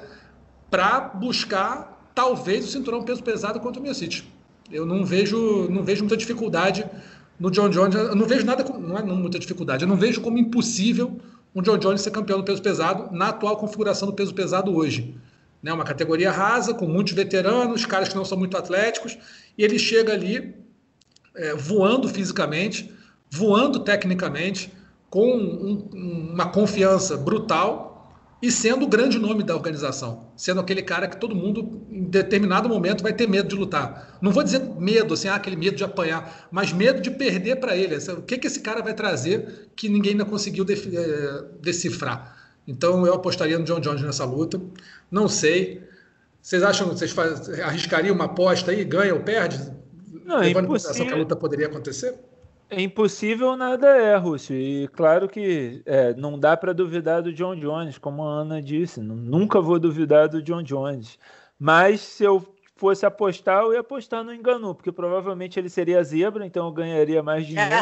para buscar talvez o cinturão peso pesado contra o Miocic. Eu não vejo, não vejo muita dificuldade no John Jones. Eu não vejo nada, não é muita dificuldade. Eu não vejo como impossível um John Jones ser campeão do peso pesado na atual configuração do peso pesado hoje. Né? Uma categoria rasa, com muitos veteranos, caras que não são muito atléticos, e ele chega ali é, voando fisicamente, voando tecnicamente, com um, uma confiança brutal e sendo o grande nome da organização, sendo aquele cara que todo mundo, em determinado momento, vai ter medo de lutar. Não vou dizer medo, assim, ah, aquele medo de apanhar, mas medo de perder para ele. O que, que esse cara vai trazer que ninguém ainda conseguiu é, decifrar? Então eu apostaria no John Jones nessa luta. Não sei. Vocês acham, vocês faz, arriscariam uma aposta aí, ganha ou perde? Não, é impossível. que a luta poderia acontecer? É impossível nada é, Rússio. E claro que é, não dá para duvidar do John Jones, como a Ana disse. Nunca vou duvidar do John Jones. Mas se eu fosse apostar, eu ia apostar no Enganu, porque provavelmente ele seria zebra, então eu ganharia mais dinheiro.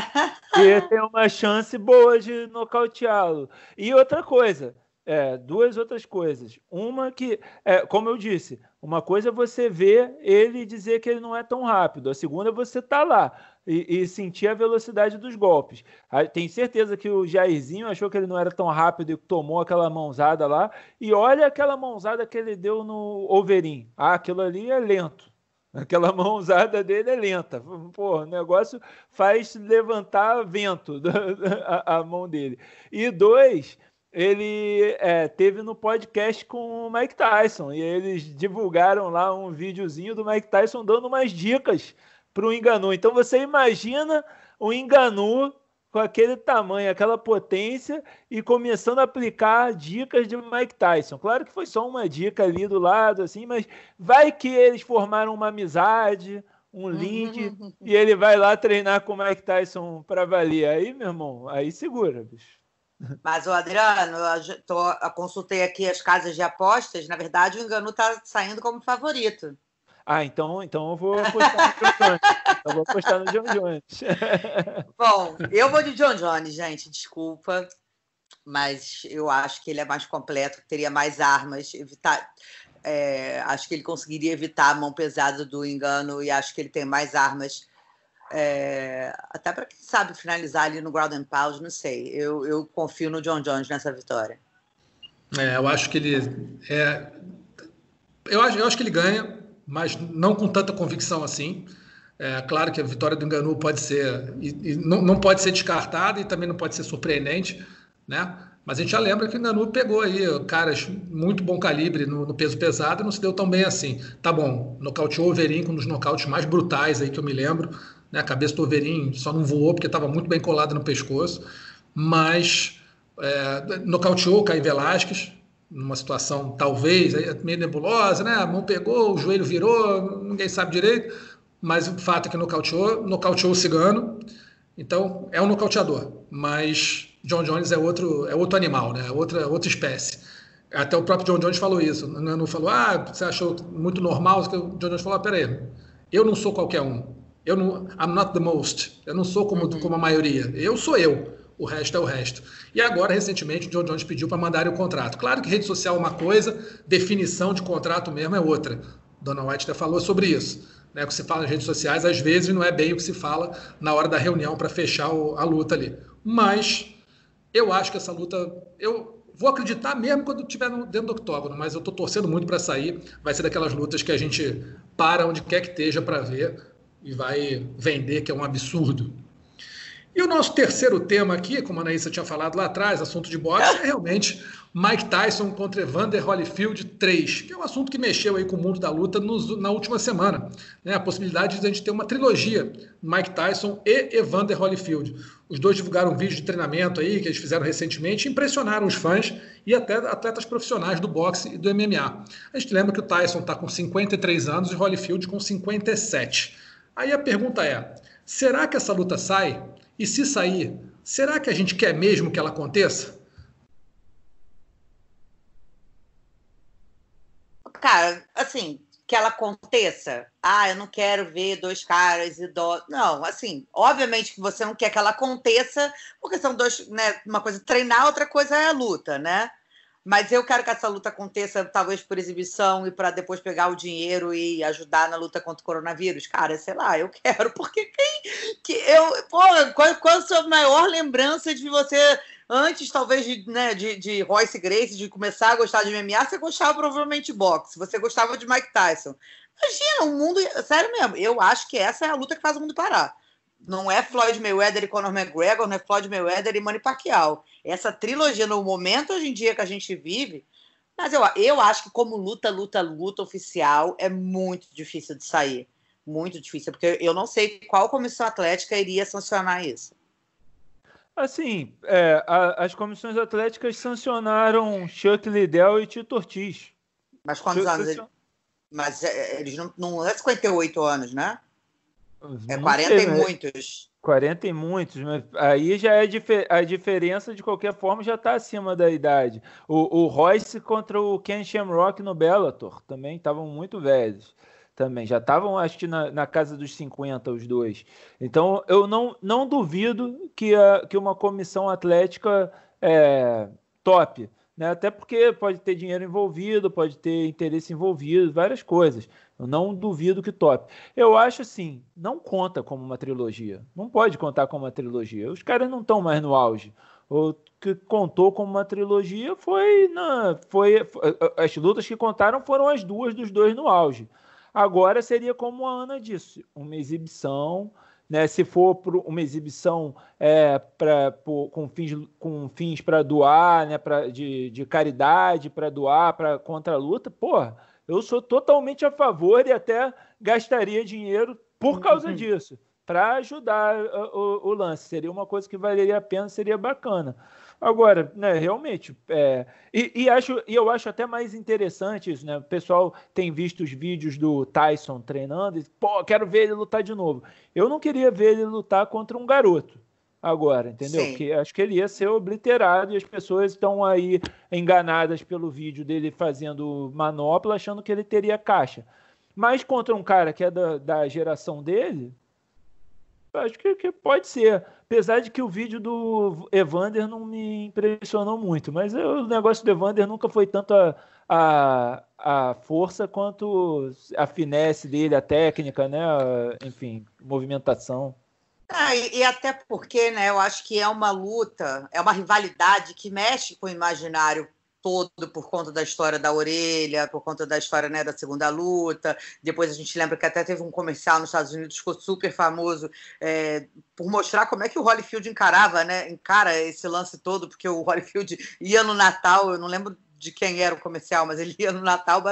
e tem uma chance boa de nocauteá-lo. E outra coisa, é, duas outras coisas. Uma que, é, como eu disse, uma coisa é você ver ele dizer que ele não é tão rápido. A segunda é você estar tá lá e, e, sentir a velocidade dos golpes. Tenho certeza que o Jairzinho achou que ele não era tão rápido e tomou aquela mãozada lá. E olha aquela mãozada que ele deu no Overin. Ah, aquilo ali é lento. Aquela mãozada dele é lenta. Pô, o negócio faz levantar vento a, a mão dele. E dois, ele é, teve no podcast com o Mike Tyson e eles divulgaram lá um videozinho do Mike Tyson dando umas dicas para o Enganu. Então você imagina o Enganu com aquele tamanho, aquela potência e começando a aplicar dicas de Mike Tyson. Claro que foi só uma dica ali do lado, assim, mas vai que eles formaram uma amizade, um link, uhum. e ele vai lá treinar com o Mike Tyson para valer. Aí, meu irmão, aí segura, bicho. Mas o Adriano, eu, tô, eu consultei aqui as casas de apostas. Na verdade, o Enganu está saindo como favorito. Ah, então, então eu vou apostar no John Jones. Eu vou apostar no John Jones. Bom, eu vou de John Jones, gente, desculpa. Mas eu acho que ele é mais completo, teria mais armas, evitar. É, acho que ele conseguiria evitar a mão pesada do engano e acho que ele tem mais armas. É, até para quem sabe finalizar ali no ground and pound, não sei. Eu, eu confio no John Jones nessa vitória. É, eu acho que ele é, eu acho, eu acho que ele ganha mas não com tanta convicção assim. É claro que a vitória do Enganu pode ser e, e não, não, pode ser descartada e também não pode ser surpreendente, né? Mas a gente já lembra que o Enganu pegou aí caras muito bom calibre no, no, peso pesado e não se deu tão bem assim. Tá bom, nocauteou o Overin com um dos nocautes mais brutais aí que eu me lembro. Né? A cabeça do Overin só não voou porque estava muito bem colada no pescoço, mas é, nocauteou o Caio Velasquez, numa situação talvez meio nebulosa, né? A mão pegou, o joelho virou, ninguém sabe direito, mas o fato é que nocauteou, nocauteou o cigano. Então é um nocauteador, mas John Jones é outro, é outro animal, né? Outra, outra espécie. Até o próprio John Jones falou isso. Não, não falou, ah, você achou muito normal? O John Jones falou, ah, peraí, eu não sou qualquer um. Eu não, I'm not the most. Eu não sou como, uhum. como a maioria. Eu sou eu o resto é o resto. E agora, recentemente, o John Jones pediu para mandarem o contrato. Claro que rede social é uma coisa, definição de contrato mesmo é outra. Dona White até falou sobre isso. Né, o que se fala nas redes sociais, às vezes, não é bem o que se fala na hora da reunião para fechar o, a luta ali. Mas eu acho que essa luta. Eu vou acreditar mesmo quando estiver dentro do octógono, mas eu estou torcendo muito para sair. Vai ser daquelas lutas que a gente para onde quer que esteja para ver e vai vender, que é um absurdo. E o nosso terceiro tema aqui, como a Anaísa tinha falado lá atrás, assunto de boxe, é realmente Mike Tyson contra Evander Holyfield 3, que é um assunto que mexeu aí com o mundo da luta nos, na última semana. Né? A possibilidade de a gente ter uma trilogia, Mike Tyson e Evander Holyfield. Os dois divulgaram um vídeo de treinamento aí que eles fizeram recentemente, impressionaram os fãs e até atletas profissionais do boxe e do MMA. A gente lembra que o Tyson está com 53 anos e o Holyfield com 57. Aí a pergunta é: será que essa luta sai? E se sair, será que a gente quer mesmo que ela aconteça? Cara, assim, que ela aconteça. Ah, eu não quero ver dois caras idosos. Não, assim, obviamente que você não quer que ela aconteça, porque são dois, né? Uma coisa é treinar, outra coisa é a luta, né? Mas eu quero que essa luta aconteça, talvez por exibição e para depois pegar o dinheiro e ajudar na luta contra o coronavírus. Cara, sei lá, eu quero, porque quem. Que eu, qual, qual a sua maior lembrança de você antes talvez de, né, de, de Royce Grace, de começar a gostar de MMA, você gostava provavelmente de boxe, você gostava de Mike Tyson. Imagina, o mundo. Sério mesmo, eu acho que essa é a luta que faz o mundo parar. Não é Floyd Mayweather e Conor McGregor, não é Floyd Mayweather e Manny Pacquiao. Essa trilogia, no momento hoje em dia que a gente vive, mas eu, eu acho que como luta, luta, luta oficial, é muito difícil de sair. Muito difícil, porque eu não sei qual comissão atlética iria sancionar isso. Assim, é, a, as comissões atléticas sancionaram Chuck Liddell e Tito Ortiz. Mas quantos Chuck anos? Ele... Mas é, eles não, não é 58 anos, né? É 40 sei, e muitos. 40 e muitos, mas aí já é a diferença de qualquer forma já está acima da idade. O, o Royce contra o Ken Shamrock no Bellator também estavam muito velhos. Também já estavam, acho que na, na, casa dos 50 os dois. Então eu não, não duvido que, a, que uma comissão atlética é, top né? Até porque pode ter dinheiro envolvido, pode ter interesse envolvido, várias coisas. Eu não duvido que top. Eu acho assim, não conta como uma trilogia. Não pode contar como uma trilogia. Os caras não estão mais no auge. O que contou como uma trilogia foi na foi, foi as lutas que contaram foram as duas dos dois no auge. Agora seria como a Ana disse, uma exibição né, se for uma exibição é, pra, por, com fins, com fins para doar, né, pra, de, de caridade, para doar para contra a luta, porra, eu sou totalmente a favor e até gastaria dinheiro por causa uhum. disso, para ajudar o, o, lance. Seria uma coisa que valeria a pena, seria bacana. Agora, né, realmente, é, e, e, acho, e eu acho até mais interessante isso, né? O pessoal tem visto os vídeos do Tyson treinando e, pô, quero ver ele lutar de novo. Eu não queria ver ele lutar contra um garoto agora, entendeu? Sim. Porque acho que ele ia ser obliterado e as pessoas estão aí enganadas pelo vídeo dele fazendo manopla, achando que ele teria caixa. Mas contra um cara que é da, da geração dele, acho que, que, pode ser. Apesar de que o vídeo do Evander não me impressionou muito, mas eu, o negócio do Evander nunca foi tanto a, a, a força quanto a finesse dele, a técnica, né? enfim, movimentação. Ah, e, e, até porque, né, eu acho que é uma luta, é uma rivalidade que mexe com o imaginário todo por conta da história da orelha, por conta da história né, da segunda luta. Depois a gente lembra que até teve um comercial nos Estados Unidos que ficou super famoso é, por mostrar como é que o Holyfield encarava, né? Encara esse lance todo, porque o Holyfield ia no Natal, eu não lembro de quem era o comercial, mas ele ia no Natal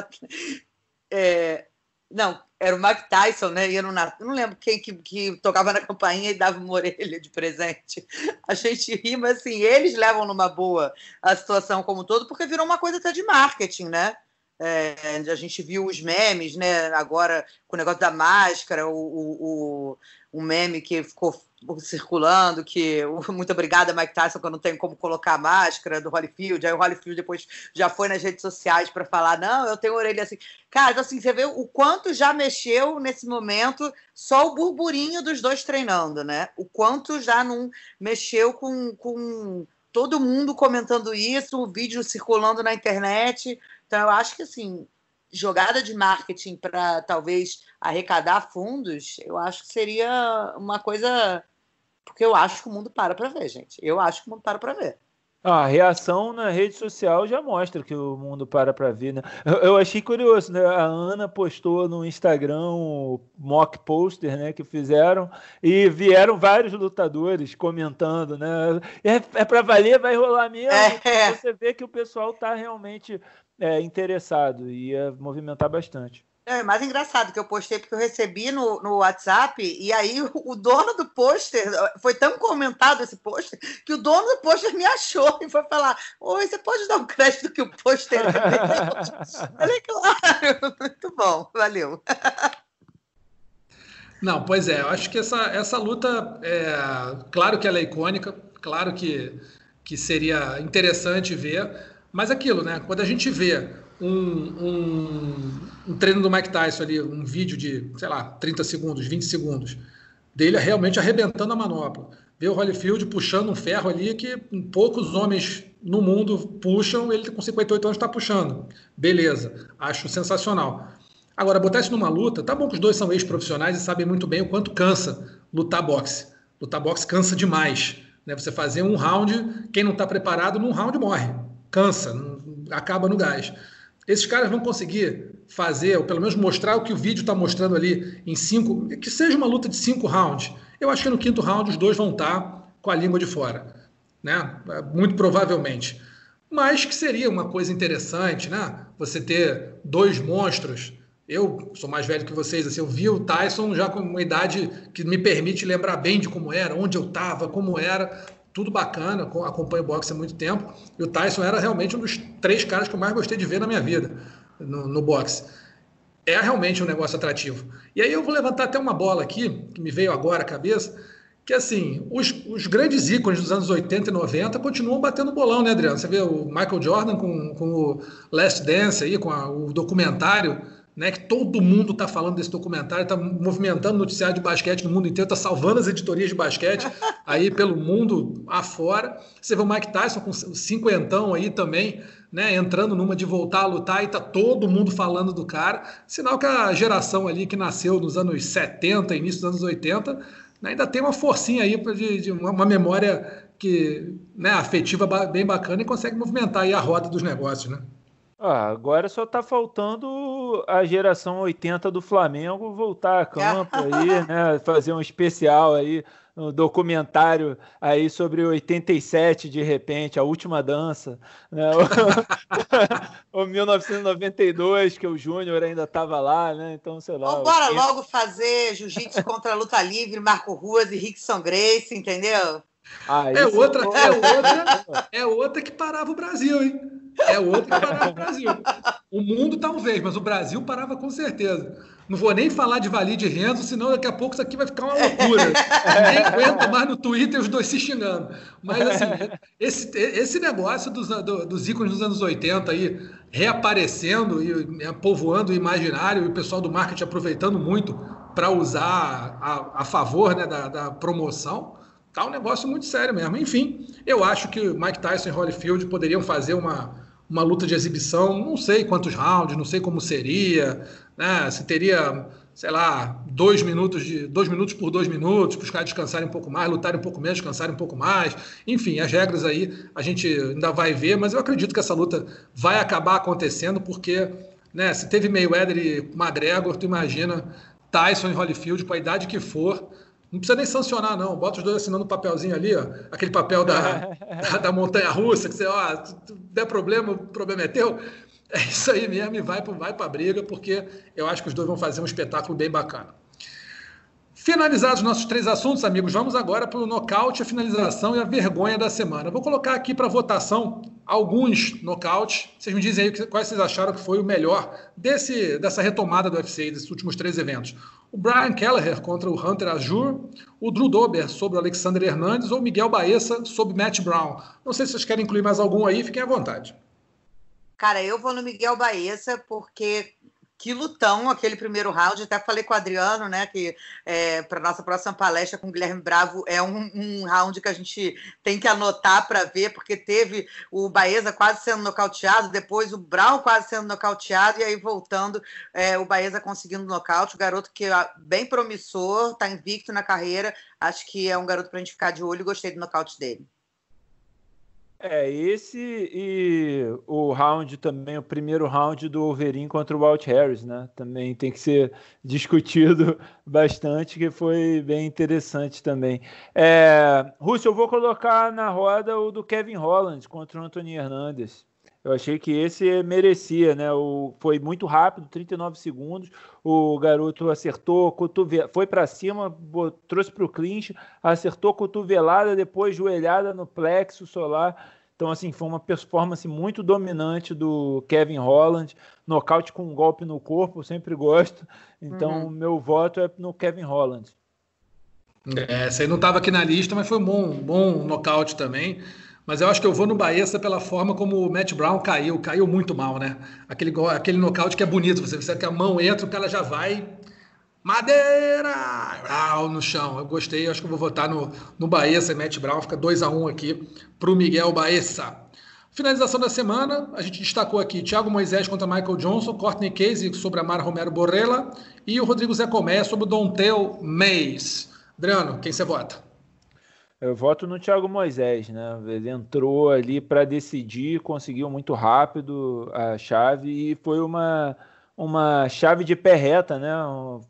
é, não, era o Mike Tyson, né? Ia no Natal. Não lembro quem que, que tocava na campainha e dava uma orelha de presente. A gente ri, mas assim, eles levam numa boa a situação como um todo, porque virou uma coisa até de marketing, né? É, a gente viu os memes, né? Agora com o negócio da máscara, o, o, o, meme que ficou circulando, que muito obrigada, Mike Tyson, que eu não tenho como colocar a máscara do Holyfield. Aí o Holyfield depois já foi nas redes sociais para falar: não, eu tenho orelha assim. Cara, assim, você vê o quanto já mexeu nesse momento só o burburinho dos dois treinando, né? O quanto já não mexeu com, com todo mundo comentando isso, o vídeo circulando na internet. Então, eu acho que, assim, jogada de marketing para talvez arrecadar fundos, eu acho que seria uma coisa. Porque eu acho que o mundo para para ver, gente. Eu acho que o mundo para para ver. A reação na rede social já mostra que o mundo para para ver, né? Eu, achei curioso, né? A Ana postou no Instagram o mock poster, né? Que fizeram e vieram vários lutadores comentando, né? É, é para valer, vai rolar mesmo. É. Você vê que o pessoal está realmente é, interessado, ia movimentar bastante. É mais engraçado que eu postei porque eu recebi no, no WhatsApp e aí o, o dono do pôster foi tão comentado esse pôster que o dono do pôster me achou e foi falar: Oi, você pode dar um crédito que o pôster. Falei, claro, muito bom, valeu. Não, pois é, eu acho que essa, essa luta, é, claro que ela é icônica, claro que, que seria interessante ver, mas aquilo, né? Quando a gente vê um, um, um, treino do Mike Tyson ali, um vídeo de, sei lá, 30 segundos, 20 segundos, dele realmente arrebentando a manopla. Vê o Holyfield puxando um ferro ali que poucos homens no mundo puxam, ele com 58 anos está puxando. Beleza, acho sensacional. Agora, botar isso numa luta, tá bom que os dois são ex-profissionais e sabem muito bem o quanto cansa lutar boxe. Lutar boxe cansa demais Né? Você fazer um round, quem não está preparado, num round morre, cansa, acaba no gás. Esses caras vão conseguir fazer, ou pelo menos mostrar o que o vídeo está mostrando ali em cinco, que seja uma luta de cinco rounds. Eu acho que no quinto round os dois vão estar tá com a língua de fora, né? Muito provavelmente. Mas que seria uma coisa interessante, né? Você ter dois monstros. Eu sou mais velho que vocês, assim, eu vi o Tyson já com uma idade que me permite lembrar bem de como era, onde eu estava, como era tudo bacana, acompanho boxe há muito tempo. E o Tyson era realmente um dos três caras que eu mais gostei de ver na minha vida no, no boxe. É realmente um negócio atrativo. E aí eu vou levantar até uma bola aqui, que me veio agora à cabeça, que assim, os, os grandes ícones dos anos 80 e 90 continuam batendo bolão, né, Adriano? Você vê o Michael Jordan com, com o Last Dance aí, com a, o documentário né, que todo mundo está falando desse documentário, está movimentando noticiário de basquete no mundo inteiro, está salvando as editorias de basquete aí pelo mundo afora. Você vê o Mike Tyson com cinquentão aí também, né, entrando numa de voltar a lutar e está todo mundo falando do cara. Sinal que a geração ali que nasceu nos anos 70, início dos anos 80, né, ainda tem uma forcinha aí de, de uma, uma, memória que, né, afetiva bem bacana e consegue movimentar aí a roda dos negócios, né? Ah, agora só está faltando a geração 80 do Flamengo voltar a campo aí, né? Fazer um especial aí, um documentário aí sobre 87, de repente, a última dança, né? o 1992, que o Júnior ainda estava lá, né? Então, sei lá. Bora logo fazer jiu-jitsu contra a luta livre, Marco Ruas e Rickson Grace, entendeu? Ah, é, outra, é, outra, é outra que parava o Brasil, hein? É outro que parava o Brasil. O mundo talvez, mas o Brasil parava com certeza. Não vou nem falar de Valide e Renzo, senão daqui a pouco isso aqui vai ficar uma loucura. nem aguento mais no Twitter os dois se xingando. Mas assim, esse, esse negócio dos, dos ícones dos anos 80 aí reaparecendo e né, povoando o imaginário e o pessoal do marketing aproveitando muito para usar a, a favor né, da, da promoção tá um negócio muito sério mesmo. Enfim, eu acho que Mike Tyson e Holyfield poderiam fazer uma, uma luta de exibição, não sei quantos rounds, não sei como seria, né? Se teria, sei lá, dois minutos de dois minutos por dois minutos, para os caras descansarem um pouco mais, lutarem um pouco menos, descansarem um pouco mais. Enfim, as regras aí a gente ainda vai ver, mas eu acredito que essa luta vai acabar acontecendo, porque né, se teve Mayweather e McGregor, tu imagina Tyson e Holyfield, com a idade que for, não precisa nem sancionar, não. Bota os dois assinando um papelzinho ali, ó. Aquele papel da, da, da, montanha russa, que você, ó, se der problema, o problema é teu. É isso aí mesmo, e vai, vai para a briga, porque eu acho que os dois vão fazer um espetáculo bem bacana. Finalizados nossos três assuntos, amigos, vamos agora para o nocaute, a finalização e a vergonha da semana. vou colocar aqui para votação alguns nocautes. Vocês me dizem aí quais vocês acharam que foi o melhor desse, dessa retomada do UFC, desses últimos três eventos. O Brian Kelleher contra o Hunter Azur, o Drew Dober sobre o Alexander Hernandes ou Miguel Baeza sobre Matt Brown. Não sei se vocês querem incluir mais algum aí, fiquem à vontade. Cara, eu vou no Miguel Baeza porque que lutão aquele primeiro round. Até falei com o Adriano, né, que é, para nossa próxima palestra com o Guilherme Bravo é um, um round que a gente tem que anotar para ver, porque teve o Baeza quase sendo nocauteado, depois o Brown quase sendo nocauteado, e aí voltando é, o Baeza conseguindo nocaute. O garoto que é bem promissor, está invicto na carreira. Acho que é um garoto para a gente ficar de olho. Gostei do nocaute dele. É, esse e o round também, o primeiro round do Wolverine contra o Walt Harris, né? Também tem que ser discutido bastante, que foi bem interessante também. É, Rússio, eu vou colocar na roda o do Kevin Holland contra o Anthony Hernandez. Eu achei que esse merecia, né? O, foi muito rápido, 39 segundos. O garoto acertou, cotovela, foi para cima, trouxe para o clinch, acertou cotovelada, depois joelhada no plexo solar. Então, assim, foi uma performance muito dominante do Kevin Holland. Nocaute com um golpe no corpo, sempre gosto. Então, uhum. meu voto é no Kevin Holland. É, essa aí não estava aqui na lista, mas foi um bom, bom nocaute também. Mas eu acho que eu vou no Baessa pela forma como o Matt Brown caiu. Caiu muito mal, né? Aquele, aquele nocaute que é bonito. Você vê que a mão entra, o cara já vai. Madeira! Ah, no chão. Eu gostei. Acho que eu vou votar no, no Baessa e Matt Brown. Fica 2 a 1 um aqui para o Miguel Baessa. Finalização da semana, a gente destacou aqui Thiago Moisés contra Michael Johnson, Courtney Casey sobre a Mara Romero Borrella e o Rodrigo Zé Comé sobre o Dontel Mays. Adriano, quem você vota? Eu voto no Thiago Moisés, né? Ele entrou ali para decidir, conseguiu muito rápido a chave e foi uma, uma chave de pé reta, né?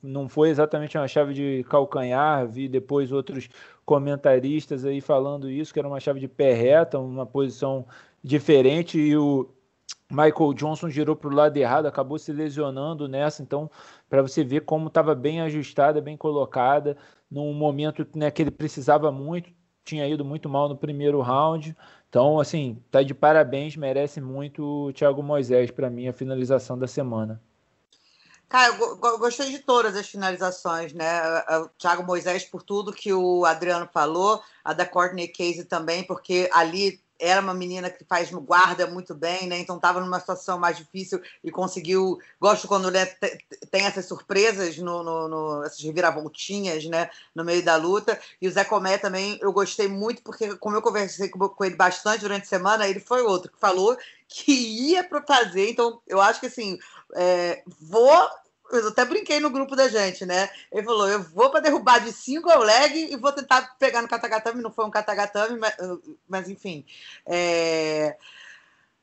Não foi exatamente uma chave de calcanhar. Vi depois outros comentaristas aí falando isso, que era uma chave de pé reta, uma posição diferente e o Michael Johnson girou para o lado errado, acabou se lesionando nessa. Então, para você ver como estava bem ajustada, bem colocada, num momento né, que ele precisava muito, tinha ido muito mal no primeiro round. Então, assim, tá de parabéns, merece muito o Thiago Moisés para mim a finalização da semana. Cara, eu gostei de todas as finalizações, né? O Thiago Moisés por tudo que o Adriano falou, a da Courtney Casey também, porque ali era uma menina que faz guarda muito bem, né? Então estava numa situação mais difícil e conseguiu. Gosto quando né, tem essas surpresas, no, no, no, essas reviravoltinhas, né? No meio da luta. E o Zé Comé também eu gostei muito, porque, como eu conversei com, com ele bastante durante a semana, ele foi outro que falou que ia para fazer. Então, eu acho que assim, é, vou eu até brinquei no grupo da gente, né? Ele falou: eu vou para derrubar de ao leg e vou tentar pegar no Katagatame. Não foi um Katagatame, mas, mas enfim. É...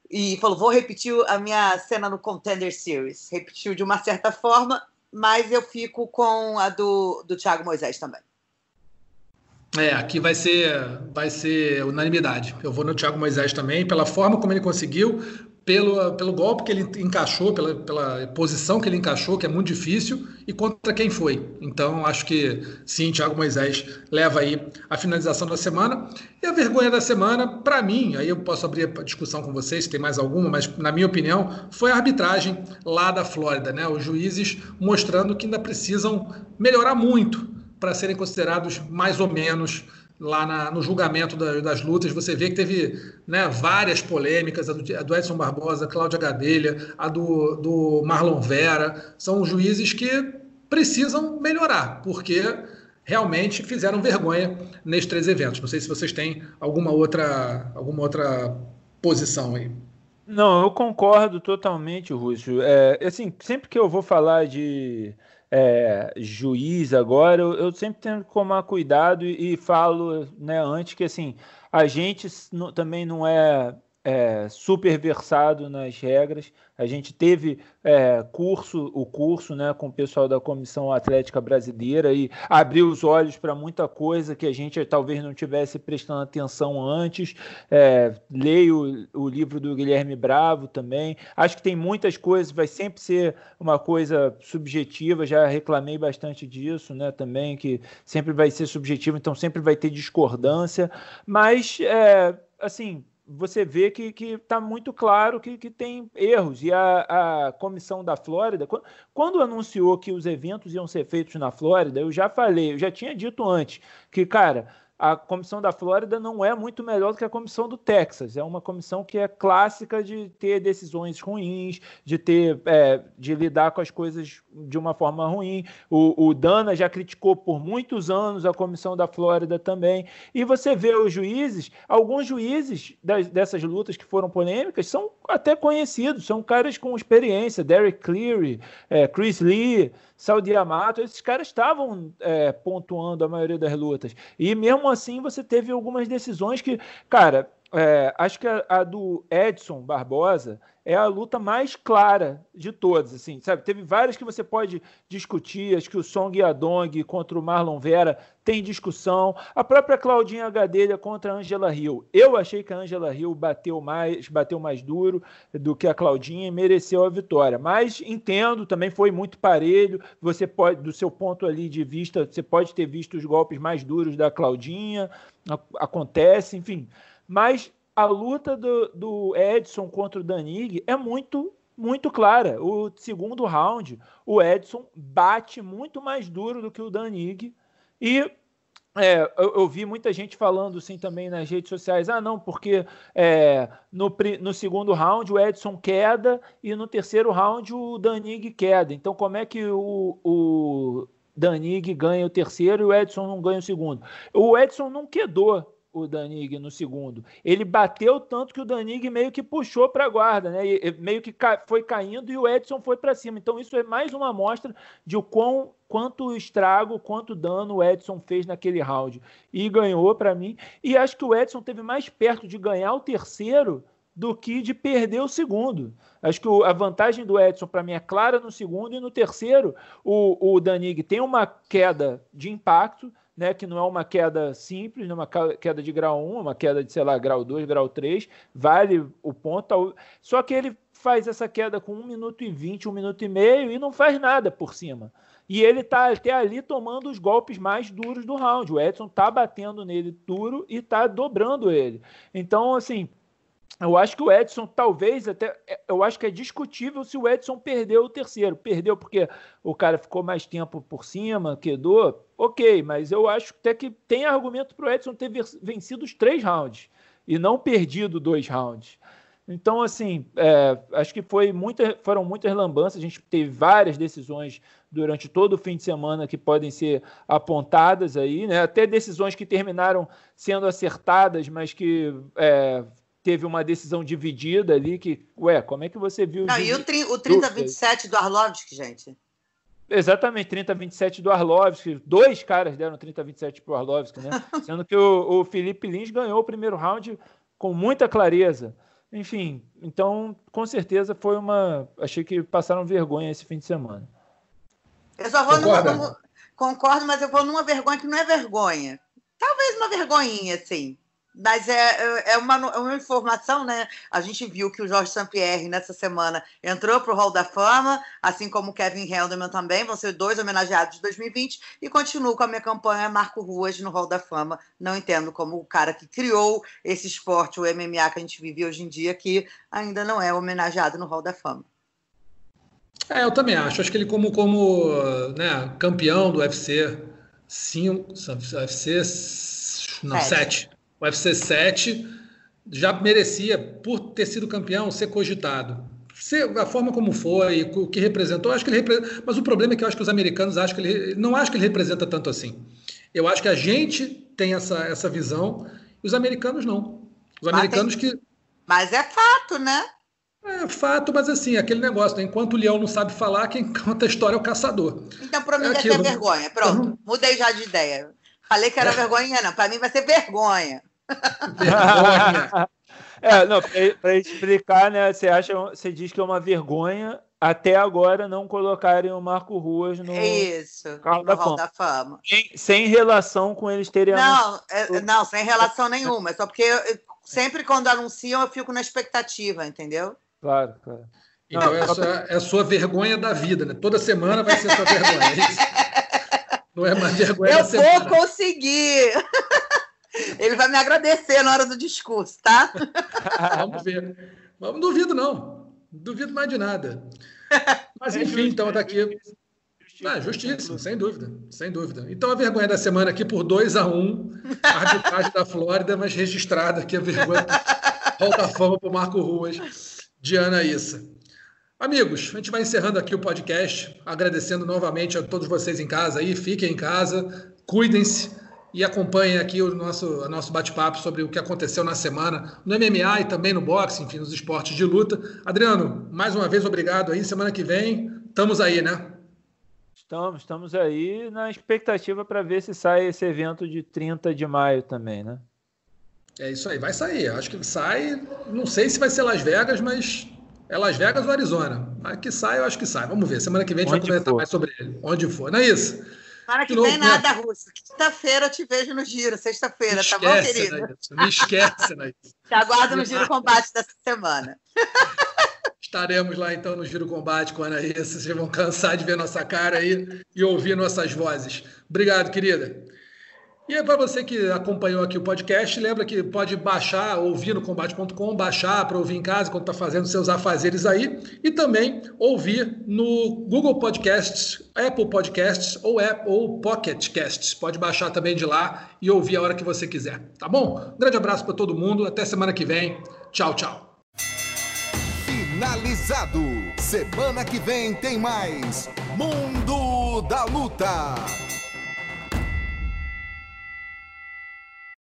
E falou: vou repetir a minha cena no Contender Series. Repetiu de uma certa forma, mas eu fico com a do, do Thiago Moisés também. É, aqui vai ser, vai ser unanimidade. Eu vou no Thiago Moisés também, pela forma como ele conseguiu, pelo, pelo golpe que ele encaixou, pela, pela posição que ele encaixou, que é muito difícil, e contra quem foi. Então, acho que sim, Thiago Moisés leva aí a finalização da semana. E a vergonha da semana, para mim, aí eu posso abrir a discussão com vocês, se tem mais alguma, mas na minha opinião, foi a arbitragem lá da Flórida, né? Os juízes mostrando que ainda precisam melhorar muito para serem considerados mais ou menos lá na, no julgamento da, das lutas, você vê que teve né, várias polêmicas, a do, a do Edson Barbosa, a Cláudia Gadelha, a do, do Marlon Vera, são juízes que precisam melhorar, porque realmente fizeram vergonha nesses três eventos. Não sei se vocês têm alguma outra, alguma outra posição aí. Não, eu concordo totalmente, Rússio. É, assim, sempre que eu vou falar de é, juiz agora, eu, eu, sempre tenho que tomar cuidado e, e falo né, antes que assim, a gente também não é é, super versado nas regras. A gente teve é, curso, o curso né, com o pessoal da Comissão Atlética Brasileira e abriu os olhos para muita coisa que a gente talvez não tivesse prestando atenção antes. É, leio o, livro do Guilherme Bravo também. Acho que tem muitas coisas, vai sempre ser uma coisa subjetiva, já reclamei bastante disso né, também, que sempre vai ser subjetivo, então sempre vai ter discordância, mas é, assim você vê que está muito claro que, que tem erros. E a, a comissão da Flórida, quando, quando anunciou que os eventos iam ser feitos na Flórida, eu já falei, eu já tinha dito antes, que, cara, a comissão da Flórida não é muito melhor do que a comissão do Texas. É uma comissão que é clássica de ter decisões ruins, de ter é, de lidar com as coisas de uma forma ruim. O, o, Dana já criticou por muitos anos a comissão da Flórida também. E você vê os juízes, alguns juízes das, dessas lutas que foram polêmicas são até conhecidos, são caras com experiência. Derek Cleary, é, Chris Lee. Saudi Amato, esses caras estavam é, pontuando a maioria das lutas. E mesmo assim você teve algumas decisões que, cara, é, acho que a, a, do Edson Barbosa é a luta mais clara de todas, assim, sabe? Teve várias que você pode discutir, acho que o Song Yadong contra o Marlon Vera tem discussão, a própria Claudinha Gadelha contra a Angela Hill. Eu achei que a Angela Hill bateu mais, bateu mais duro do que a Claudinha e mereceu a vitória, mas entendo, também foi muito parelho, você pode, do seu ponto ali de vista, você pode ter visto os golpes mais duros da Claudinha, acontece, enfim, mas a luta do, do Edson contra o Danig é muito muito clara. O segundo round, o Edson bate muito mais duro do que o Danig. E é, eu, eu, vi muita gente falando assim também nas redes sociais: ah, não, porque é, no, no, segundo round o Edson queda e no terceiro round o Danig queda. Então, como é que o, o Danig ganha o terceiro e o Edson não ganha o segundo? O Edson não quedou o Danig no segundo. Ele bateu tanto que o Danig meio que puxou para a guarda, né? E, meio que foi caindo e o Edson foi para cima. Então isso é mais uma amostra de o quão quanto estrago, quanto dano o Edson fez naquele round. E ganhou para mim. E acho que o Edson teve mais perto de ganhar o terceiro do que de perder o segundo. Acho que a vantagem do Edson, para mim, é clara no segundo, e no terceiro, o, o Danig tem uma queda de impacto, né, que não é uma queda simples, não é uma queda de grau 1, é uma queda de, sei lá, grau 2, grau 3, vale o ponto. Só que ele faz essa queda com 1 minuto e 20, 1 minuto e meio e não faz nada por cima. E ele está até ali tomando os golpes mais duros do round. O Edson está batendo nele duro e está dobrando ele. Então, assim, eu acho que o Edson, talvez até. É, eu acho que é discutível se o Edson perdeu o terceiro. Perdeu porque o cara ficou mais tempo por cima, quedou. Ok, mas eu acho até que tem argumento para o Edson ter vencido os três rounds e não perdido dois rounds. Então, assim, é, acho que foi muita, foram muitas lambanças. A gente teve várias decisões durante todo o fim de semana que podem ser apontadas aí, né? Até decisões que terminaram sendo acertadas, mas que é, teve uma decisão dividida ali que, ué, como é que você viu? Não, e o, tri, o 30-27 do Arlovski, gente? Exatamente, 30-27 do Arlovski. Dois caras deram 30-27 para o Arlovski, né? Sendo que o, o Felipe Lins ganhou o primeiro round com muita clareza. Enfim, então, com certeza foi uma. Achei que passaram vergonha esse fim de semana. Eu só vou numa. Concordo, mas eu vou numa vergonha que não é vergonha. Talvez uma vergonhinha, assim. Mas é, é, é uma, é uma informação, né? A gente viu que o Jorge Sampierre, nessa semana, entrou para o Hall da Fama, assim como o Kevin Helderman também, vão ser dois homenageados de 2020, e continuo com a minha campanha Marco Ruas no Hall da Fama. Não entendo como o cara que criou esse esporte, o MMA que a gente vive hoje em dia, que ainda não é homenageado no Hall da Fama. É, eu também acho. Acho que ele, como, como né, campeão do UFC 5, UFC não, 7 o UFC 7 já merecia, por ter sido campeão, ser cogitado. a forma como foi, o que representou, acho que ele representa. Mas o problema é que eu acho que os americanos acham que ele. Não acho que ele representa tanto assim. Eu acho que a gente tem essa, essa visão e os americanos não. Os americanos tem... que. Mas é fato, né? É fato, mas assim, aquele negócio, né? enquanto o leão não sabe falar, quem conta a história é o caçador. Então, para mim, é vai ser vergonha. Pronto, uhum. mudei já de ideia. Falei que era é. vergonha, não. Para mim, vai ser vergonha. É, não, para explicar, né? Você acha, você diz que é uma vergonha até agora não colocarem o Marco Ruas no Isso, Carro da, Fama. da Fama. Sem, sem, relação com eles terem Não, é, não, sem relação nenhuma. É só porque eu, sempre quando anunciam eu fico na expectativa, entendeu? Claro, claro. Então, não, essa é a sua vergonha da vida, né? Toda semana vai ser sua vergonha. É não é mais vergonha eu da semana. Eu vou conseguir! Ele vai me agradecer na hora do discurso, tá? Vamos ver. Não duvido, não. Duvido mais de nada. Mas é enfim, então tá aqui. Ah, justíssimo, sem dúvida, sem dúvida. Então a vergonha da semana aqui por 2 a 1 um, arbitragem da Flórida, mas registrada aqui a vergonha. Volta a fama para o Marco Ruas, Diana Issa. Amigos, a gente vai encerrando aqui o podcast, agradecendo novamente a todos vocês em casa aí, fiquem em casa, cuidem-se e acompanhem aqui o nosso, nosso bate-papo sobre o que aconteceu na semana no MMA e também no boxe, enfim, nos esportes de luta. Adriano, mais uma vez obrigado aí. Semana que vem, estamos aí, né? Estamos, estamos aí na expectativa para ver se sai esse evento de 30 de maio também, né? É isso aí, vai sair. Acho que sai. Não sei se vai ser Las Vegas, mas é Las Vegas ou Arizona. Mas que sai, eu acho que sai. Vamos ver. Semana que vem a gente Onde vai comentar for. mais sobre ele. Onde for. Não é isso? Para que tem nada, Russo. Quinta-feira eu te vejo no giro, sexta-feira, tá bom, querido? Naíssa, me esquece, Naíssa. Te aguardo no Giro Combate dessa semana. Estaremos lá então no Giro Combate com a Anaísa. Vocês vão cansar de ver nossa cara aí e ouvir nossas vozes. Obrigado, querida. E é para você que acompanhou aqui o podcast, lembra que pode baixar, ouvir no combate.com, baixar para ouvir em casa quando está fazendo seus afazeres aí, e também ouvir no Google Podcasts, Apple Podcasts ou, Apple, ou Pocket Casts. Pode baixar também de lá e ouvir a hora que você quiser, tá bom? Um grande abraço para todo mundo, até semana que vem. Tchau, tchau. Finalizado. Semana que vem tem mais Mundo da Luta.